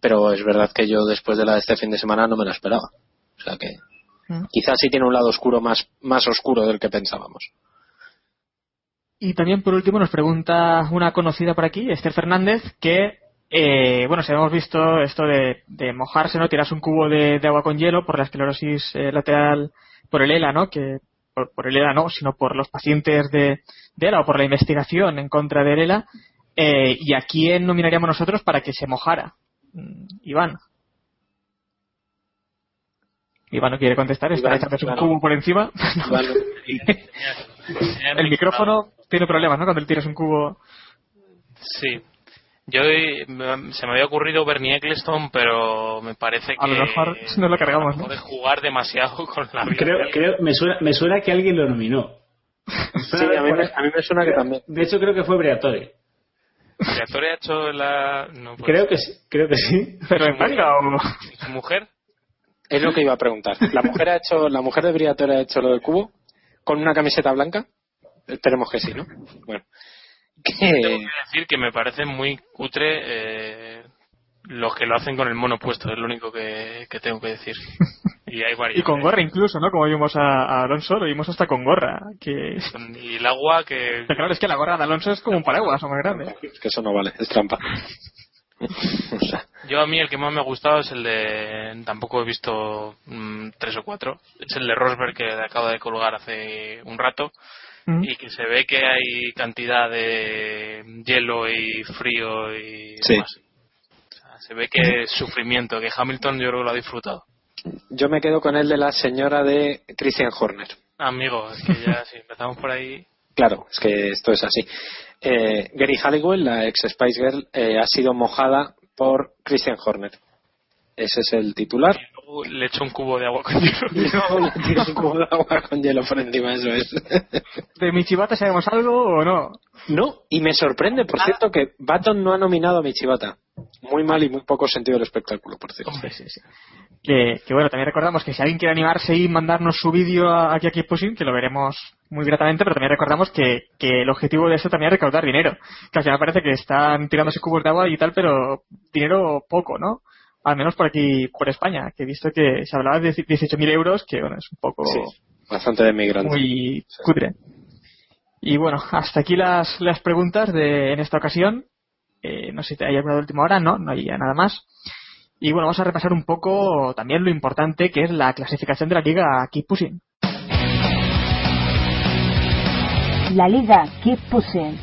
pero es verdad que yo después de la de este fin de semana no me la esperaba. O sea que Mm. quizás sí tiene un lado oscuro más, más oscuro del que pensábamos. Y también por último nos pregunta una conocida por aquí, Esther Fernández, que eh, bueno, si hemos visto esto de, de mojarse, ¿no? Tirarse un cubo de, de agua con hielo por la esclerosis eh, lateral, por el ELA, ¿no? Que por, por el ELA no, sino por los pacientes de, de ELA o por la investigación en contra del ELA. Eh, ¿Y a quién nominaríamos nosotros para que se mojara? Mm, Iván. Iván no quiere contestar, está echándose un cubo por encima. Iván, el micrófono tiene problemas, ¿no? Cuando le tiras un cubo. Sí. Yo eh, me- se me había ocurrido Bernie Eccleston, pero me parece que A lo mejor no lo cargamos, ¿no? puede jugar demasiado con la vida. creo, creo me suena me suena que alguien lo nominó sí, a mí, me, a mí me suena que también. de hecho creo que fue Briatore Briatore ha hecho la no, pues, creo que sí creo que sí ¿Pero en manga o...? su mujer Es lo que iba a preguntar. ¿La mujer, ha hecho, la mujer de Briatore ha hecho lo del cubo con una camiseta blanca? Esperemos que sí, ¿no? Bueno. Tengo Que, decir que me parece muy cutre eh, los que lo hacen con el mono puesto, es lo único que, que tengo que decir. Y hay varios. Y con gorra incluso, ¿no? Como vimos a, a Alonso, lo vimos hasta con gorra. Que... Y el agua que Pero claro, es que la gorra de Alonso es como un paraguas, o más grande. que eso no vale, es trampa. O sea, Yo a mí el que más me ha gustado es el de, tampoco he visto mm, tres o cuatro, es el de Rosberg que acaba de colgar hace un rato Mm. y que se ve que hay cantidad de hielo y frío y Sí. demás. O sea, se ve que es sufrimiento, que Hamilton yo creo que lo ha disfrutado. yo me quedo con el de la señora de Christian Horner. Amigo, es que ya si empezamos por ahí... Claro, es que esto es así. Eh, Gary Halliwell, la ex Spice Girl, eh, ha sido mojada por Christian Horner. Ese es el titular. Le echo un cubo de agua con hielo. Le un cubo de agua con hielo por encima, eso es. ¿De Michibata sabemos algo o no? No, y me sorprende, por cierto, que Baton no ha nominado a Michibata. Muy mal y muy poco sentido del espectáculo, por cierto. Sí, sí, sí. Que, que bueno, también recordamos que si alguien quiere animarse y mandarnos su vídeo aquí a Keep Pushing, que lo veremos muy gratamente, pero también recordamos que, que el objetivo de eso también es recaudar dinero. Que al final parece que están tirándose cubos de agua y tal, pero dinero poco, ¿no? Al menos por aquí, por España, que he visto que se hablaba de 18.000 euros, que bueno, es un poco Sí, bastante de migrante. muy cutre. Y bueno, hasta aquí las, las preguntas de, en esta ocasión. Eh, no sé si hay alguna de última hora, no, no hay ya nada más. Y bueno, vamos a repasar un poco también lo importante que es la clasificación de la liga Keep Pushing. La liga Keep Pushing.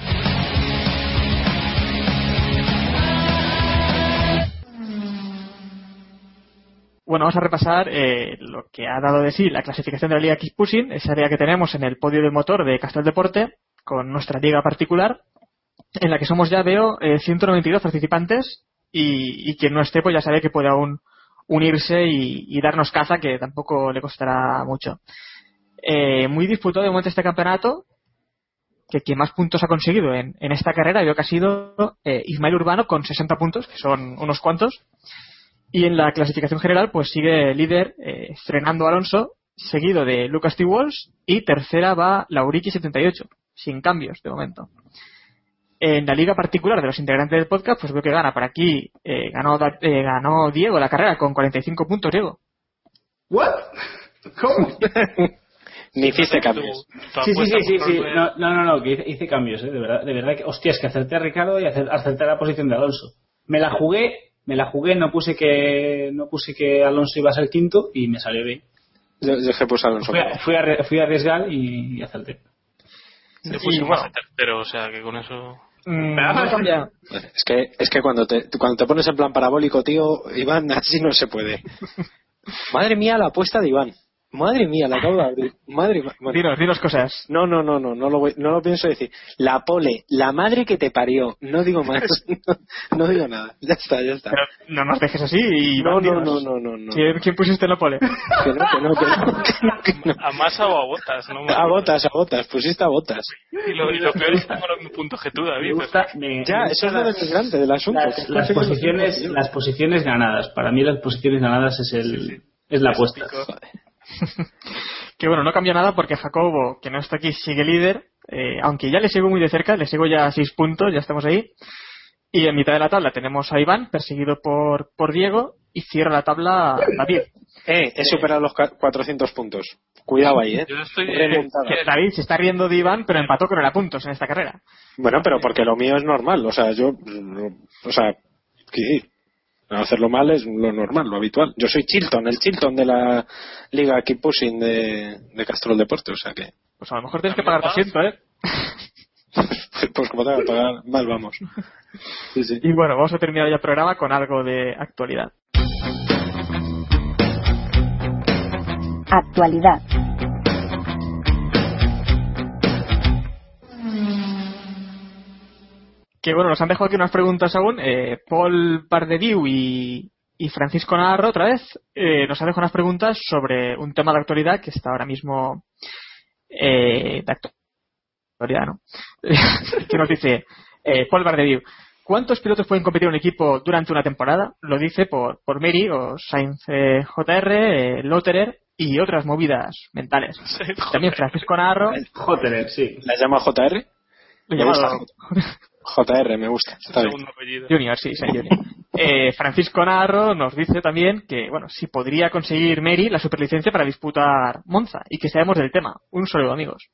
Bueno, vamos a repasar eh, lo que ha dado de sí la clasificación de la Liga Keep Pushing, esa área que tenemos en el podio del motor de Castel Deporte, con nuestra liga particular, en la que somos ya, veo, eh, 192 participantes y, quien no esté, pues ya sabe que puede aún unirse y, y darnos caza, que tampoco le costará mucho. Eh, muy disputado de momento este campeonato, que quien más puntos ha conseguido en, en esta carrera veo que ha sido eh, Ismael Urbano con 60 puntos, que son unos cuantos. Y en la clasificación general, pues sigue líder eh, Fernando Alonso, seguido de Lucas T. Walsh, y tercera va Lauriki 78, sin cambios de momento. En la liga particular de los integrantes del podcast, pues veo que gana por aquí, eh, ganó, eh, ganó Diego la carrera con 45 puntos, Diego. ¿What? ¿Cómo? Ni hiciste cambios. Sí, sí, sí, sí, sí. No, no, no, que hice, hice cambios, ¿eh? de verdad, de verdad que, hostias, que acerté a Ricardo y acer- acerté a la posición de Alonso. Me la jugué, me la jugué, no puse que, no puse que Alonso iba a ser quinto y me salió bien. Yo, puse a Alonso. Fui a, fui a, arri- fui a arriesgar y, y acerté. Te Y pusimos bueno. tercero, o sea que con eso. Mm, no Es que, es que cuando, te, cuando te pones en plan parabólico, tío, Iván, así no se puede. Madre mía, la apuesta de Iván. Madre mía, la acabo de abrir. Madre mía. Bueno, Dinos, dinos cosas. No, no, no, no, no lo, voy- no lo pienso decir. La pole, la madre que te parió. No digo más. No, no digo nada. Ya está, ya está. Pero no nos dejes así y No, no, no, no, no, no. ¿Quién, quién pusiste la pole? Que no, que no, que no, que no, que no. A masa o a botas, ¿no? A botas, a botas, pusiste a botas. Y lo, y lo peor es que tengo los mismos puntos que tú, David. Me gusta, me, Ya, me eso es lo las- grande del asunto. las, las posiciones, las posiciones ganadas. Para mí las posiciones ganadas es el, es la apuesta. que bueno, no cambia nada porque Jacobo, que no está aquí, sigue líder. eh, aunque ya le sigo muy de cerca, le sigo ya a 6 puntos, ya estamos ahí. Y en mitad de la tabla tenemos a Iván, perseguido por, por Diego, y cierra la tabla David. Eh, he superado los ca- 400 puntos. Cuidado ahí, eh. Yo estoy. Que David se está riendo de Iván, pero empató con el puntos en esta carrera. Bueno, pero porque lo mío es normal. O sea, yo. mm, O sea, que hacerlo mal es lo normal, lo habitual. Yo soy Chilton, el Chilton de la Liga Keep Pushing de, de Castrol Deporte. O sea que. Pues a lo mejor tienes que pagar tu asiento, ¿eh? Pues como tengo que pagar, mal vamos. Sí, sí. Y bueno, vamos a terminar ya el programa con algo de actualidad. Actualidad. Que bueno, nos han dejado aquí unas preguntas aún. Eh, Paul Pardediu y, y Francisco Navarro, otra vez, eh, nos han dejado unas preguntas sobre un tema de actualidad que está ahora mismo. Eh, de actualidad, ¿no? que nos dice eh, Paul Pardediu. ¿Cuántos pilotos pueden competir en un equipo durante una temporada? Lo dice por, por Mary o Sainz eh, JR, eh, Lotterer y otras movidas mentales. También Francisco Navarro, Joder, sí. ¿La llama JR? gusta. llamado JR, me gusta. Está bien. Segundo apellido. Junior, sí, sí, Junior. Eh, Francisco Narro nos dice también que, bueno, si podría conseguir Mary la superlicencia para disputar Monza y que sabemos del tema. Un saludo, amigos.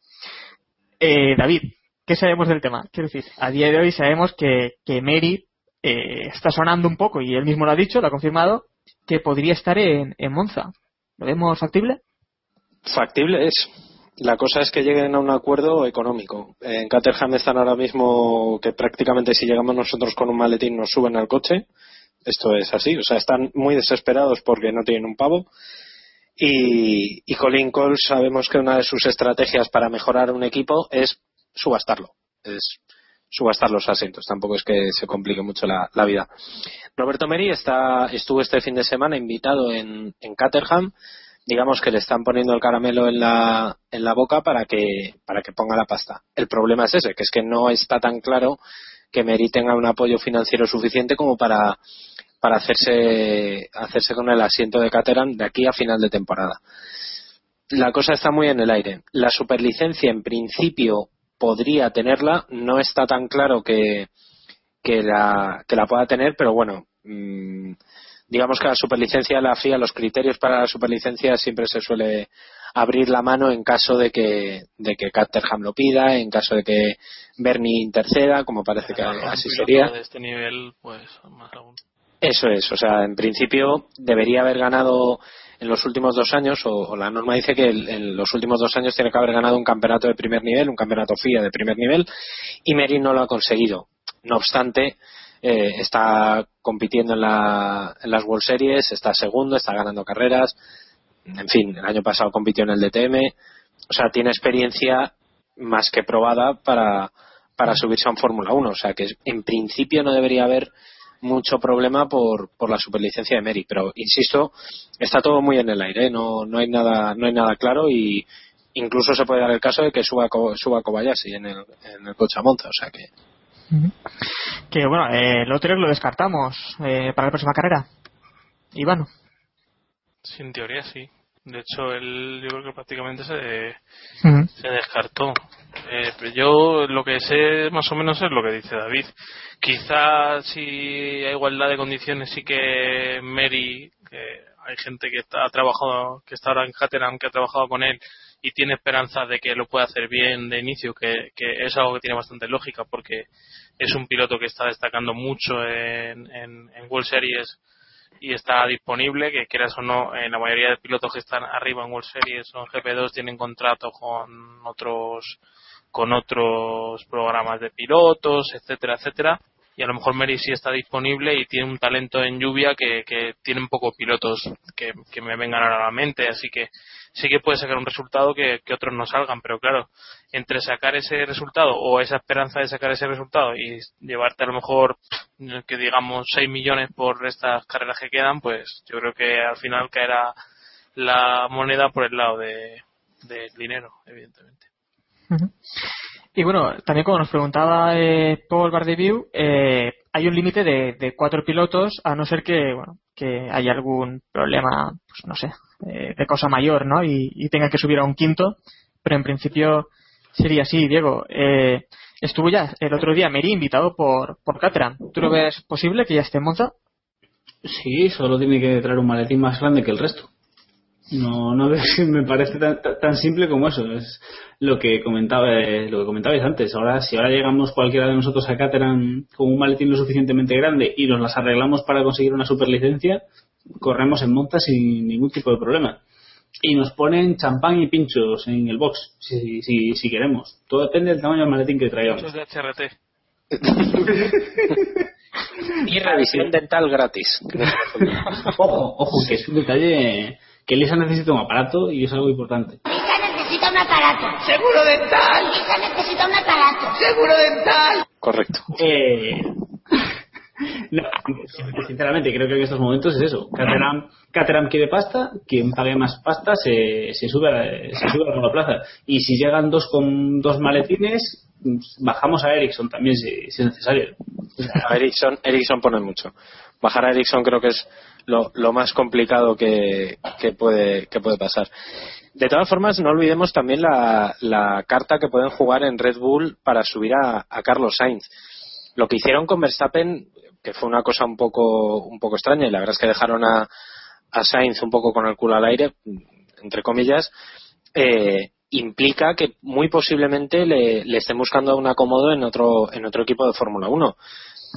Eh, David, ¿qué sabemos del tema? Quiero decir, a día de hoy sabemos que, que Mary eh, está sonando un poco y él mismo lo ha dicho, lo ha confirmado, que podría estar en, en Monza. ¿Lo vemos factible? Factible es. La cosa es que lleguen a un acuerdo económico. En Caterham están ahora mismo que prácticamente si llegamos nosotros con un maletín nos suben al coche. Esto es así. O sea, están muy desesperados porque no tienen un pavo. Y, y Colin Cole sabemos que una de sus estrategias para mejorar un equipo es subastarlo. Es subastar los asientos. Tampoco es que se complique mucho la, vida. Roberto Meri está, estuvo este fin de semana invitado en, en Caterham digamos que le están poniendo el caramelo en la, en la boca para que, para que ponga la pasta. El problema es ese, que es que no está tan claro que Meri tenga un apoyo financiero suficiente como para, para hacerse, hacerse con el asiento de Caterham de aquí a final de temporada. la cosa está muy en el aire. La superlicencia, en principio, podría tenerla. No está tan claro que, que, la, que la pueda tener, pero bueno, mm, digamos que la superlicencia, la FIA, los criterios para la superlicencia siempre se suele abrir la mano en caso de que, de que Caterham lo pida, en caso de que Bernie interceda, como parece que así sería. De este nivel, pues, más aún. Eso es, o sea, en principio debería haber ganado en los últimos dos años, o, o la norma dice que el- en los últimos dos años tiene que haber ganado un campeonato de primer nivel, un campeonato FIA de primer nivel, y Mary no lo ha conseguido. No obstante, eh, está compitiendo en, la- las World Series, está segundo, está ganando carreras, en fin, el año pasado compitió en el DTM, o sea, tiene experiencia más que probada para, para subirse a un Fórmula 1, o sea que en principio no debería haber mucho problema por, por la superlicencia de Mary, pero insisto, está todo muy en el aire, ¿eh? no, no hay nada, no hay nada claro y incluso se puede dar el caso de que suba, suba Kobayashi en el, en el coche a Monza, o sea que Que bueno, eh, el otro lo descartamos eh, para la próxima carrera. Iván. Sí, en teoría sí. De hecho, él yo creo que prácticamente se, se descartó. Eh, pero yo lo que sé más o menos es lo que dice David. Quizás si hay igualdad de condiciones sí que Mary, que hay gente que está, ha trabajado, que está ahora en Caterham, que ha trabajado con él y tiene esperanza de que lo pueda hacer bien de inicio, que, que es algo que tiene bastante lógica porque es un piloto que está destacando mucho en, en, en World Series y está disponible, que quieras o no, en la mayoría de pilotos que están arriba en World Series o en GP2 tienen contrato con otros con otros programas de pilotos, etcétera, etcétera. Y a lo mejor Mary sí está disponible y tiene un talento en lluvia que, que tienen pocos pilotos que, que me vengan ahora a la mente. Así que sí que puede sacar un resultado que, que otros no salgan. Pero claro, entre sacar ese resultado o esa esperanza de sacar ese resultado y llevarte a lo mejor que digamos 6 millones por estas carreras que quedan, pues yo creo que al final caerá la moneda por el lado de del dinero, evidentemente. Y bueno, también como nos preguntaba eh, Paul Bardeview, eh, hay un límite de, de cuatro pilotos, a no ser que, bueno, que haya algún problema, pues no sé, eh, de cosa mayor, ¿no? Y, y tenga que subir a un quinto, pero en principio sería así, Diego. Eh, estuvo ya el otro día Meri invitado por, por Caterham. ¿Tú lo ves posible que ya esté en Monza? Sí, solo tiene que traer un maletín más grande que el resto. No, no me parece tan, tan- tan simple como eso. Es lo que comentaba, eh, lo que comentabais antes. Ahora, si ahora llegamos cualquiera de nosotros a Caterham con un maletín lo suficientemente grande y nos las arreglamos para conseguir una superlicencia, corremos en monta sin ningún tipo de problema. Y nos ponen champán y pinchos en el box, si, si, si queremos. Todo depende del tamaño del maletín que traigamos. Muchos de HRT. y revisión dental gratis. Ojo, ojo, que es un detalle que Lisa necesita un aparato y es algo importante. necesita un aparato. Seguro dental. Lisa necesita un aparato. Seguro dental. Correcto. Eh, no, sinceramente, creo que en estos momentos es eso. Caterham, Caterham quiere pasta, quien pague más pasta se, se sube a, se sube a la monoplaza. Y si llegan dos con dos maletines, bajamos a Ericsson también si, si es necesario. A Ericsson, Ericsson pone mucho. Bajar a Ericsson creo que es lo, más complicado que, que puede, que puede pasar. De todas formas, no olvidemos también la, la carta que pueden jugar en Red Bull para subir a, Carlos Sainz. Lo que hicieron con Verstappen, que fue una cosa un poco, un poco extraña, y la verdad es que dejaron a, Sainz un poco con el culo al aire, entre comillas, eh, implica que muy posiblemente le, le estén buscando un acomodo en otro, en otro equipo de Fórmula 1.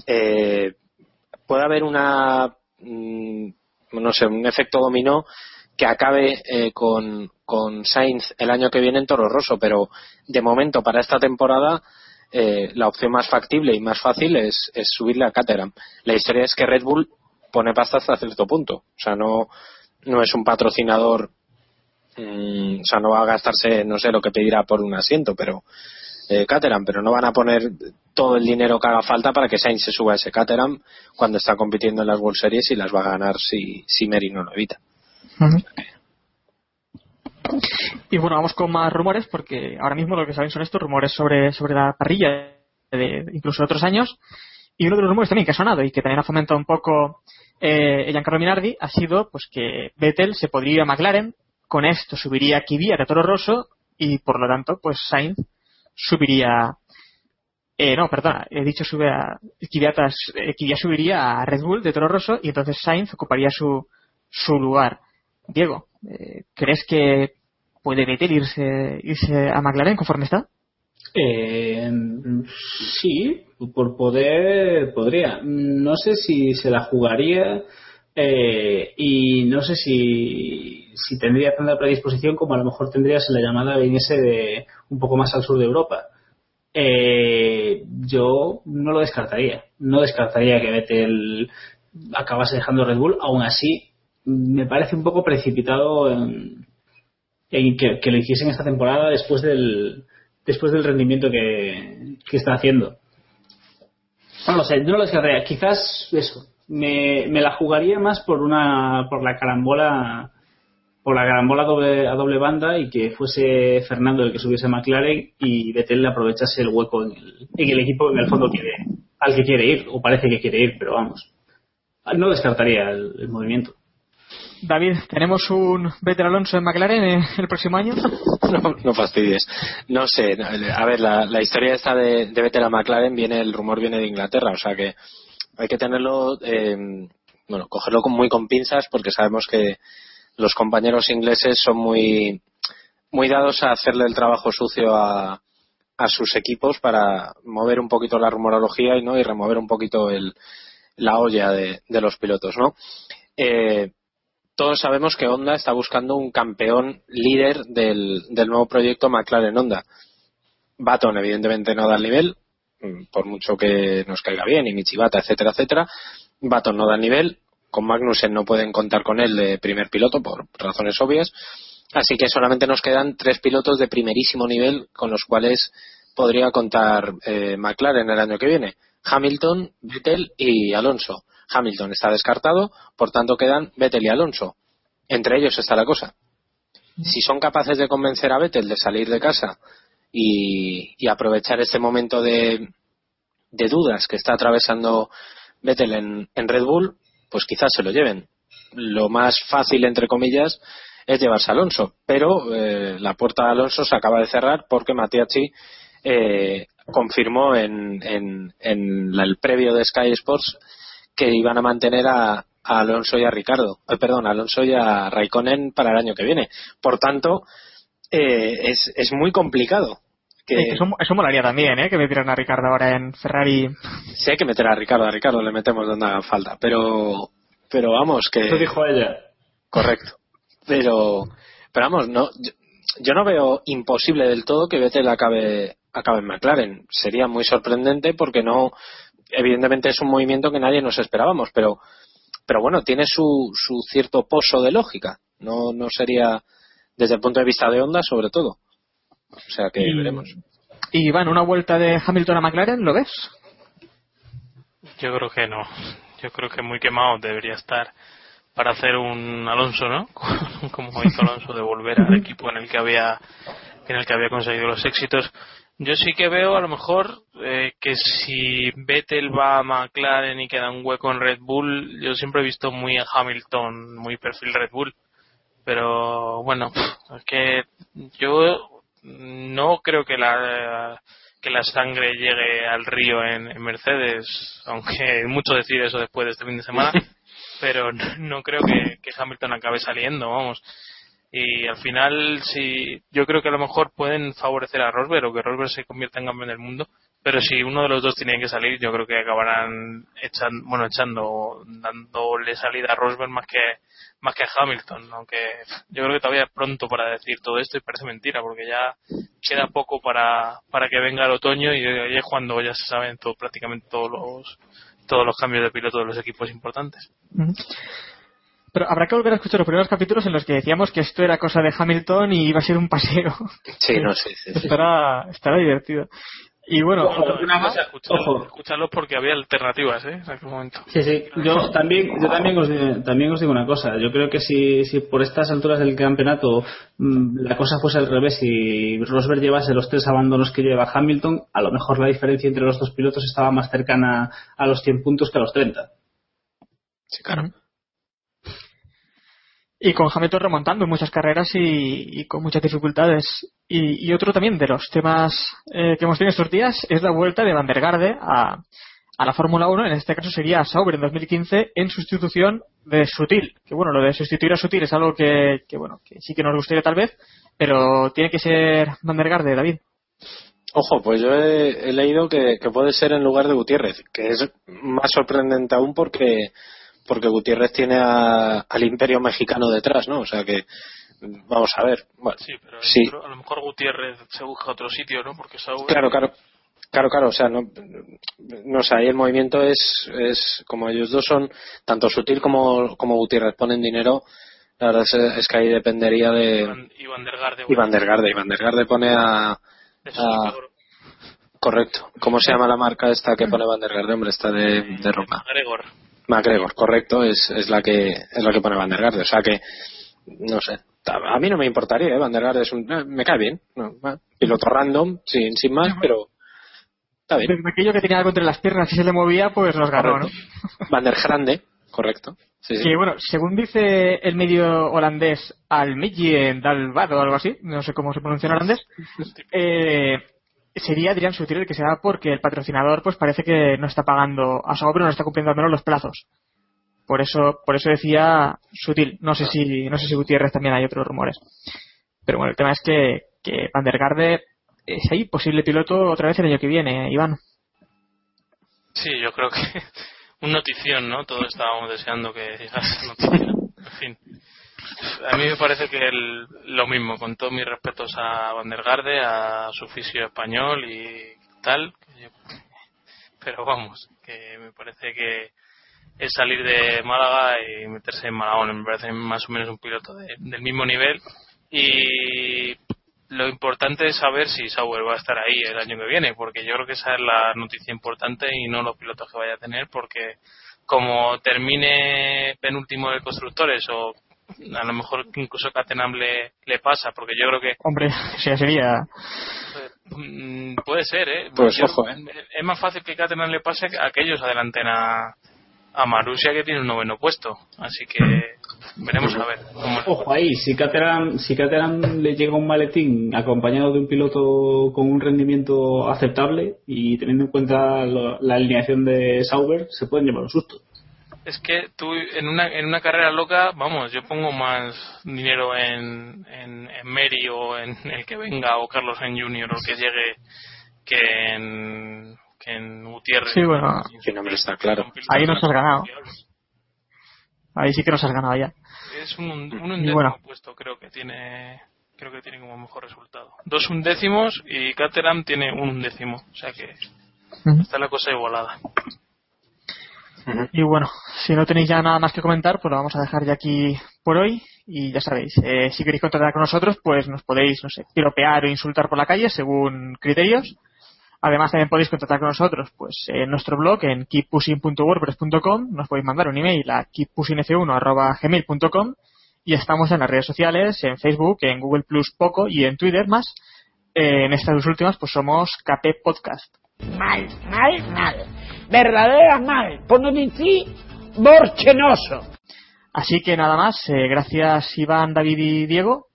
Eh, puede haber una, mm, no sé, un efecto dominó que acabe eh, con, con Sainz el año que viene en Toro Rosso, pero de momento para esta temporada eh, la opción más factible y más fácil es, es subirle a Caterham. La historia es que Red Bull pone pasta hasta cierto punto, o sea, no, no es un patrocinador, mm, o sea, no va a gastarse, no sé lo que pedirá por un asiento, pero eh, Caterham, pero no van a poner todo el dinero que haga falta para que Sainz se suba a ese Caterham cuando está compitiendo en las World Series y las va a ganar si, si Mary no lo evita. Y bueno, vamos con más rumores porque ahora mismo lo que saben son estos rumores sobre, sobre la parrilla de incluso de otros años. Y uno de los rumores también que ha sonado y que también ha fomentado un poco eh, Giancarlo Minardi ha sido pues que Vettel se podría ir a McLaren con esto subiría Kvyat a Toro Rosso y por lo tanto, pues Sainz subiría. Eh, no, perdona, he dicho sube a Kvyat, eh, subiría a Red Bull de Toro Rosso y entonces Sainz ocuparía su, su lugar. Diego, eh, ¿crees que puede Vettel irse, irse a McLaren conforme está? Eh, sí, por poder podría. No sé si se la jugaría eh, y no sé si, si tendría tanta predisposición como a lo mejor tendría si la llamada viniese de un poco más al sur de Europa. Eh, yo no lo descartaría. No descartaría que Vettel acabase dejando Red Bull. Aún así, me parece un poco precipitado en, en que, lo hiciesen esta temporada después del después del rendimiento que, que está haciendo. No lo sé, yo no lo descartaría. Quizás eso. Me, me la jugaría más por una por la carambola por la carambola doble, a doble banda y que fuese Fernando el que subiese a McLaren y Vettel aprovechase el hueco en el, en el equipo que en el fondo quiere, al que quiere ir, o parece que quiere ir, pero vamos. No descartaría el, el movimiento. David, ¿tenemos un Vettel Alonso en McLaren eh, el próximo año? No, no fastidies. No sé, a ver, la, la historia esta de, de Vettel a McLaren viene, el rumor viene de Inglaterra, o sea que hay que tenerlo, eh, bueno, cogerlo con, muy con pinzas porque sabemos que los compañeros ingleses son muy, muy dados a hacerle el trabajo sucio a, a sus equipos para mover un poquito la rumorología y no y remover un poquito el, la olla de, de los pilotos, ¿no? Eh, todos sabemos que Honda está buscando un campeón líder del, del nuevo proyecto McLaren Honda. Baton, evidentemente, no da el nivel, mm, por mucho que nos caiga bien, y Michibata, etcétera, etcétera. Baton no da el nivel, con Magnussen no pueden contar con él de primer piloto por razones obvias. Así que solamente nos quedan tres pilotos de primerísimo nivel con los cuales podría contar eh, McLaren el año que viene. Hamilton, Vettel y Alonso. Hamilton está descartado, por tanto quedan Vettel y Alonso. Entre ellos está la cosa. Si son capaces de convencer a Vettel de salir de casa y, y aprovechar este momento de, de dudas que está atravesando Vettel en, en Red Bull, pues quizás se lo lleven. Lo más fácil, entre comillas, es llevarse a Alonso, pero eh, la puerta de Alonso se acaba de cerrar porque Matiachi eh, confirmó en, en, en la- el previo de Sky Sports que iban a mantener a, Alonso y a Ricardo, eh, perdón, a Alonso y a Raikkonen para el año que viene. Por tanto, eh, es muy complicado. Que, Eh, Eso, eso molaría también, ¿eh? Que metieran a Ricardo ahora en Ferrari. Sí hay que meter a Ricardo, a Ricardo le metemos donde haga falta, pero, pero vamos que. Eso dijo ella. Correcto. Pero, pero vamos, no, yo, yo no veo imposible del todo que Vettel acabe, acabe en McLaren. Sería muy sorprendente porque no, evidentemente es un movimiento que nadie nos esperábamos, pero, pero bueno, tiene su, su cierto pozo de lógica. No, no sería desde el punto de vista de Honda, sobre todo. O sea que Y- veremos. Y van una vuelta de Hamilton a McLaren, ¿lo ves? Yo creo que no. Yo creo que muy quemado debería estar para hacer un Alonso, ¿no? Como hizo Alonso de volver al equipo en el que había en el que había conseguido los éxitos. Yo sí que veo a lo mejor eh, que si Vettel va a McLaren y queda un hueco en Red Bull, yo siempre he visto muy a Hamilton, muy perfil Red Bull. Pero bueno, es que yo no creo que la que la sangre llegue al río en, en Mercedes, aunque mucho decir eso después de este fin de semana, pero no, no creo que, que Hamilton acabe saliendo, vamos. Y al final, sí, yo creo que a lo mejor pueden favorecer a Rosberg o que Rosberg se convierta en campeón del mundo, pero si uno de los dos tiene que salir, yo creo que acabarán echando, bueno, echando, dándole salida a Rosberg más que más que a Hamilton, aunque yo creo que todavía es pronto para decir todo esto y parece mentira, porque ya queda poco para, para que venga el otoño y ahí es cuando ya se saben todo, prácticamente todos los todos los cambios de piloto de los equipos importantes. Pero habrá que volver a escuchar los primeros capítulos en los que decíamos que esto era cosa de Hamilton y iba a ser un paseo. Sí, no sé. Sí, sí. Estará, estará divertido. Y bueno, una cosa, escucharlo, escucharlo porque había alternativas, ¿eh? En aquel momento. Sí, sí. Yo también, yo también os, di- también os digo una cosa. Yo creo que si, si por estas alturas del campeonato mm, la cosa fuese al revés y Rosberg llevase los tres abandonos que lleva Hamilton, a lo mejor la diferencia entre los dos pilotos estaba más cercana a los 100 puntos que a los 30. Sí, claro. Y con Hamilton remontando en muchas carreras y, con muchas dificultades. Y, y, otro también de los temas eh, que hemos tenido estos días es la vuelta de Van der Garde a, a la Fórmula 1, en este caso sería Sauber en 2015 en sustitución de Sutil. Que bueno, lo de sustituir a Sutil es algo que, bueno, que sí que nos gustaría tal vez, pero tiene que ser Van der Garde, David. Ojo, pues yo he, he leído que, que, puede ser en lugar de Gutiérrez, que es más sorprendente aún porque porque Gutiérrez tiene a, al Imperio Mexicano detrás, ¿no? O sea que vamos a ver. Bueno, sí, pero sí. a lo mejor Gutiérrez se busca otro sitio, ¿no? Porque Sauber... Claro, claro. Claro, claro, o sea, no, no sé, ahí el movimiento es, es, como ellos dos son, tanto Sutil como, como Gutiérrez ponen dinero, la verdad es, es que ahí dependería de... Y Van der Garde. Y Van der Garde, y Van der Garde pone a... a correcto. ¿Cómo se llama la marca esta que pone Van der Garde? Hombre, esta de, de ropa. Gregor. McGregor, correcto, es, es la que es la que pone Van der Garde. O sea que, no sé, a mí no me importaría, ¿eh? Van der Garde es un, eh, me cae bien, no, piloto random, sin, sin más, pero está bien. Pero aquello que tenía algo entre las piernas y se le movía, pues nos ganó, correcto. ¿no? Van der Grande, correcto. Sí, sí. Bueno, según dice el medio holandés Almigien Dalvado o algo así, no sé cómo se pronuncia en holandés, eh, sería Adrián Sutil el que se da porque el patrocinador pues parece que no está pagando a Sauber no está cumpliendo al menos los plazos. Por eso por eso decía Sutil. No sé si no sé si Gutiérrez también hay otros rumores. Pero bueno el tema es que que Van es ahí posible piloto otra vez el año que viene Iván. Sí yo creo que un notición no todos estábamos deseando que llegase noticia. En fin a mí me parece que el, lo mismo, con todos mis respetos a Van der Garde, a su oficio español y tal, pero vamos, que me parece que es salir de Málaga y meterse en Malagón, me parece más o menos un piloto de, del mismo nivel. Y lo importante es saber si Sauber va a estar ahí el año que viene, porque yo creo que esa es la noticia importante y no los pilotos que vaya a tener, porque como termine penúltimo de constructores o a lo mejor incluso a Catenam le, le pasa, porque yo creo que. Hombre, ya sería. Mm, puede ser, ¿eh? Pues yo, ojo, ¿eh? Es más fácil que Catenam le pase a que ellos adelanten a, a Marussia, que tiene un noveno puesto. Así que veremos a ver. Cómo ojo ahí, si Caterham, si Caterham le llega un maletín acompañado de un piloto con un rendimiento aceptable y teniendo en cuenta lo, la alineación de Sauber, se pueden llevar un susto es que tú en una, en una carrera loca, vamos, yo pongo más dinero en, en, en Mary o en el que venga o Carlos en Junior o que llegue que en, que en Gutiérrez. Sí, bueno, que nombre está claro. Ahí nos has ganado. Ahí sí que nos has ganado ya. Es un, un undécimo bueno. puesto, creo que tiene creo que tiene como mejor resultado. Dos undécimos y Caterham tiene un undécimo, o sea que uh -huh. está la cosa igualada. Y bueno, si no tenéis ya nada más que comentar, pues lo vamos a dejar ya aquí por hoy. Y ya sabéis, eh, si queréis contactar con nosotros, pues nos podéis, no sé, piropear o insultar por la calle según criterios. Además, también podéis contactar con nosotros pues en nuestro blog en keeppushing.wordpress.com. Nos podéis mandar un email a keeppushingf1.gmail.com y estamos en las redes sociales, en Facebook, en Google Plus poco y en Twitter más. Eh, en estas dos últimas, pues somos KP Podcast. Mal, mal, mal. Verdadera mal. Por no decir borchenoso. Así que nada más. Eh, gracias Iván, David y Diego.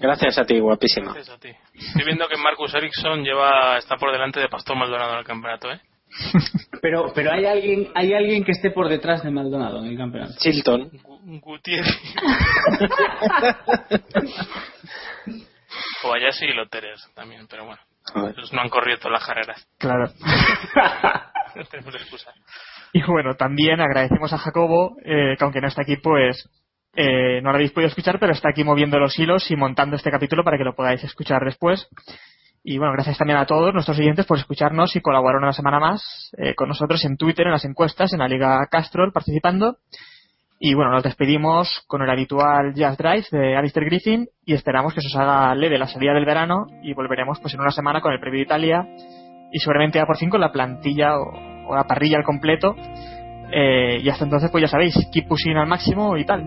Gracias a ti, guapísima. Gracias a ti. Estoy viendo que Marcus Ericsson lleva está por delante de Pastor Maldonado en el campeonato, ¿eh? pero pero hay alguien hay alguien que esté por detrás de Maldonado en el campeonato. Chilton. Gutiérrez. o Ayasi y Loteres también, pero bueno. Ellos no han corrido todas las carreras. Claro. Y bueno, también agradecemos a Jacobo, eh, que aunque no está aquí, pues eh, no lo habéis podido escuchar, pero está aquí moviendo los hilos y montando este capítulo para que lo podáis escuchar después. Y bueno, gracias también a todos nuestros oyentes por escucharnos y colaborar una semana más eh, con nosotros en Twitter, en las encuestas, en la Liga Castrol, participando. Y bueno, nos despedimos con el habitual Jazz Drive de Alistair Griffin y esperamos que se os haga leve la salida del verano y volveremos pues en una semana con el previo de Italia y seguramente ya por fin con la plantilla o, o la parrilla al completo. Eh, y hasta entonces pues ya sabéis, keep pushing al máximo y tal.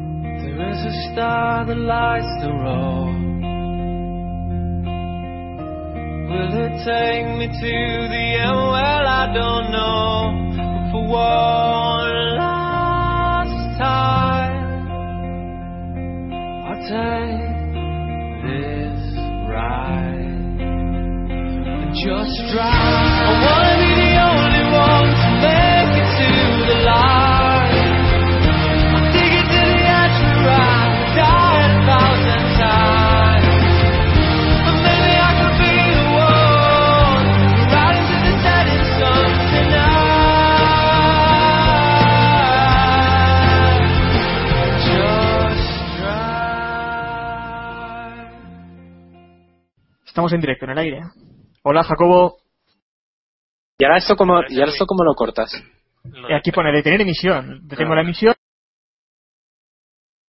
Will it take me to the end? Well, I don't know. For one last time, take this ride just. Estamos en directo, en el aire. Hola, Jacobo. ¿Y ahora esto cómo, y ahora esto cómo lo cortas? Aquí pone detener emisión. Detengo la emisión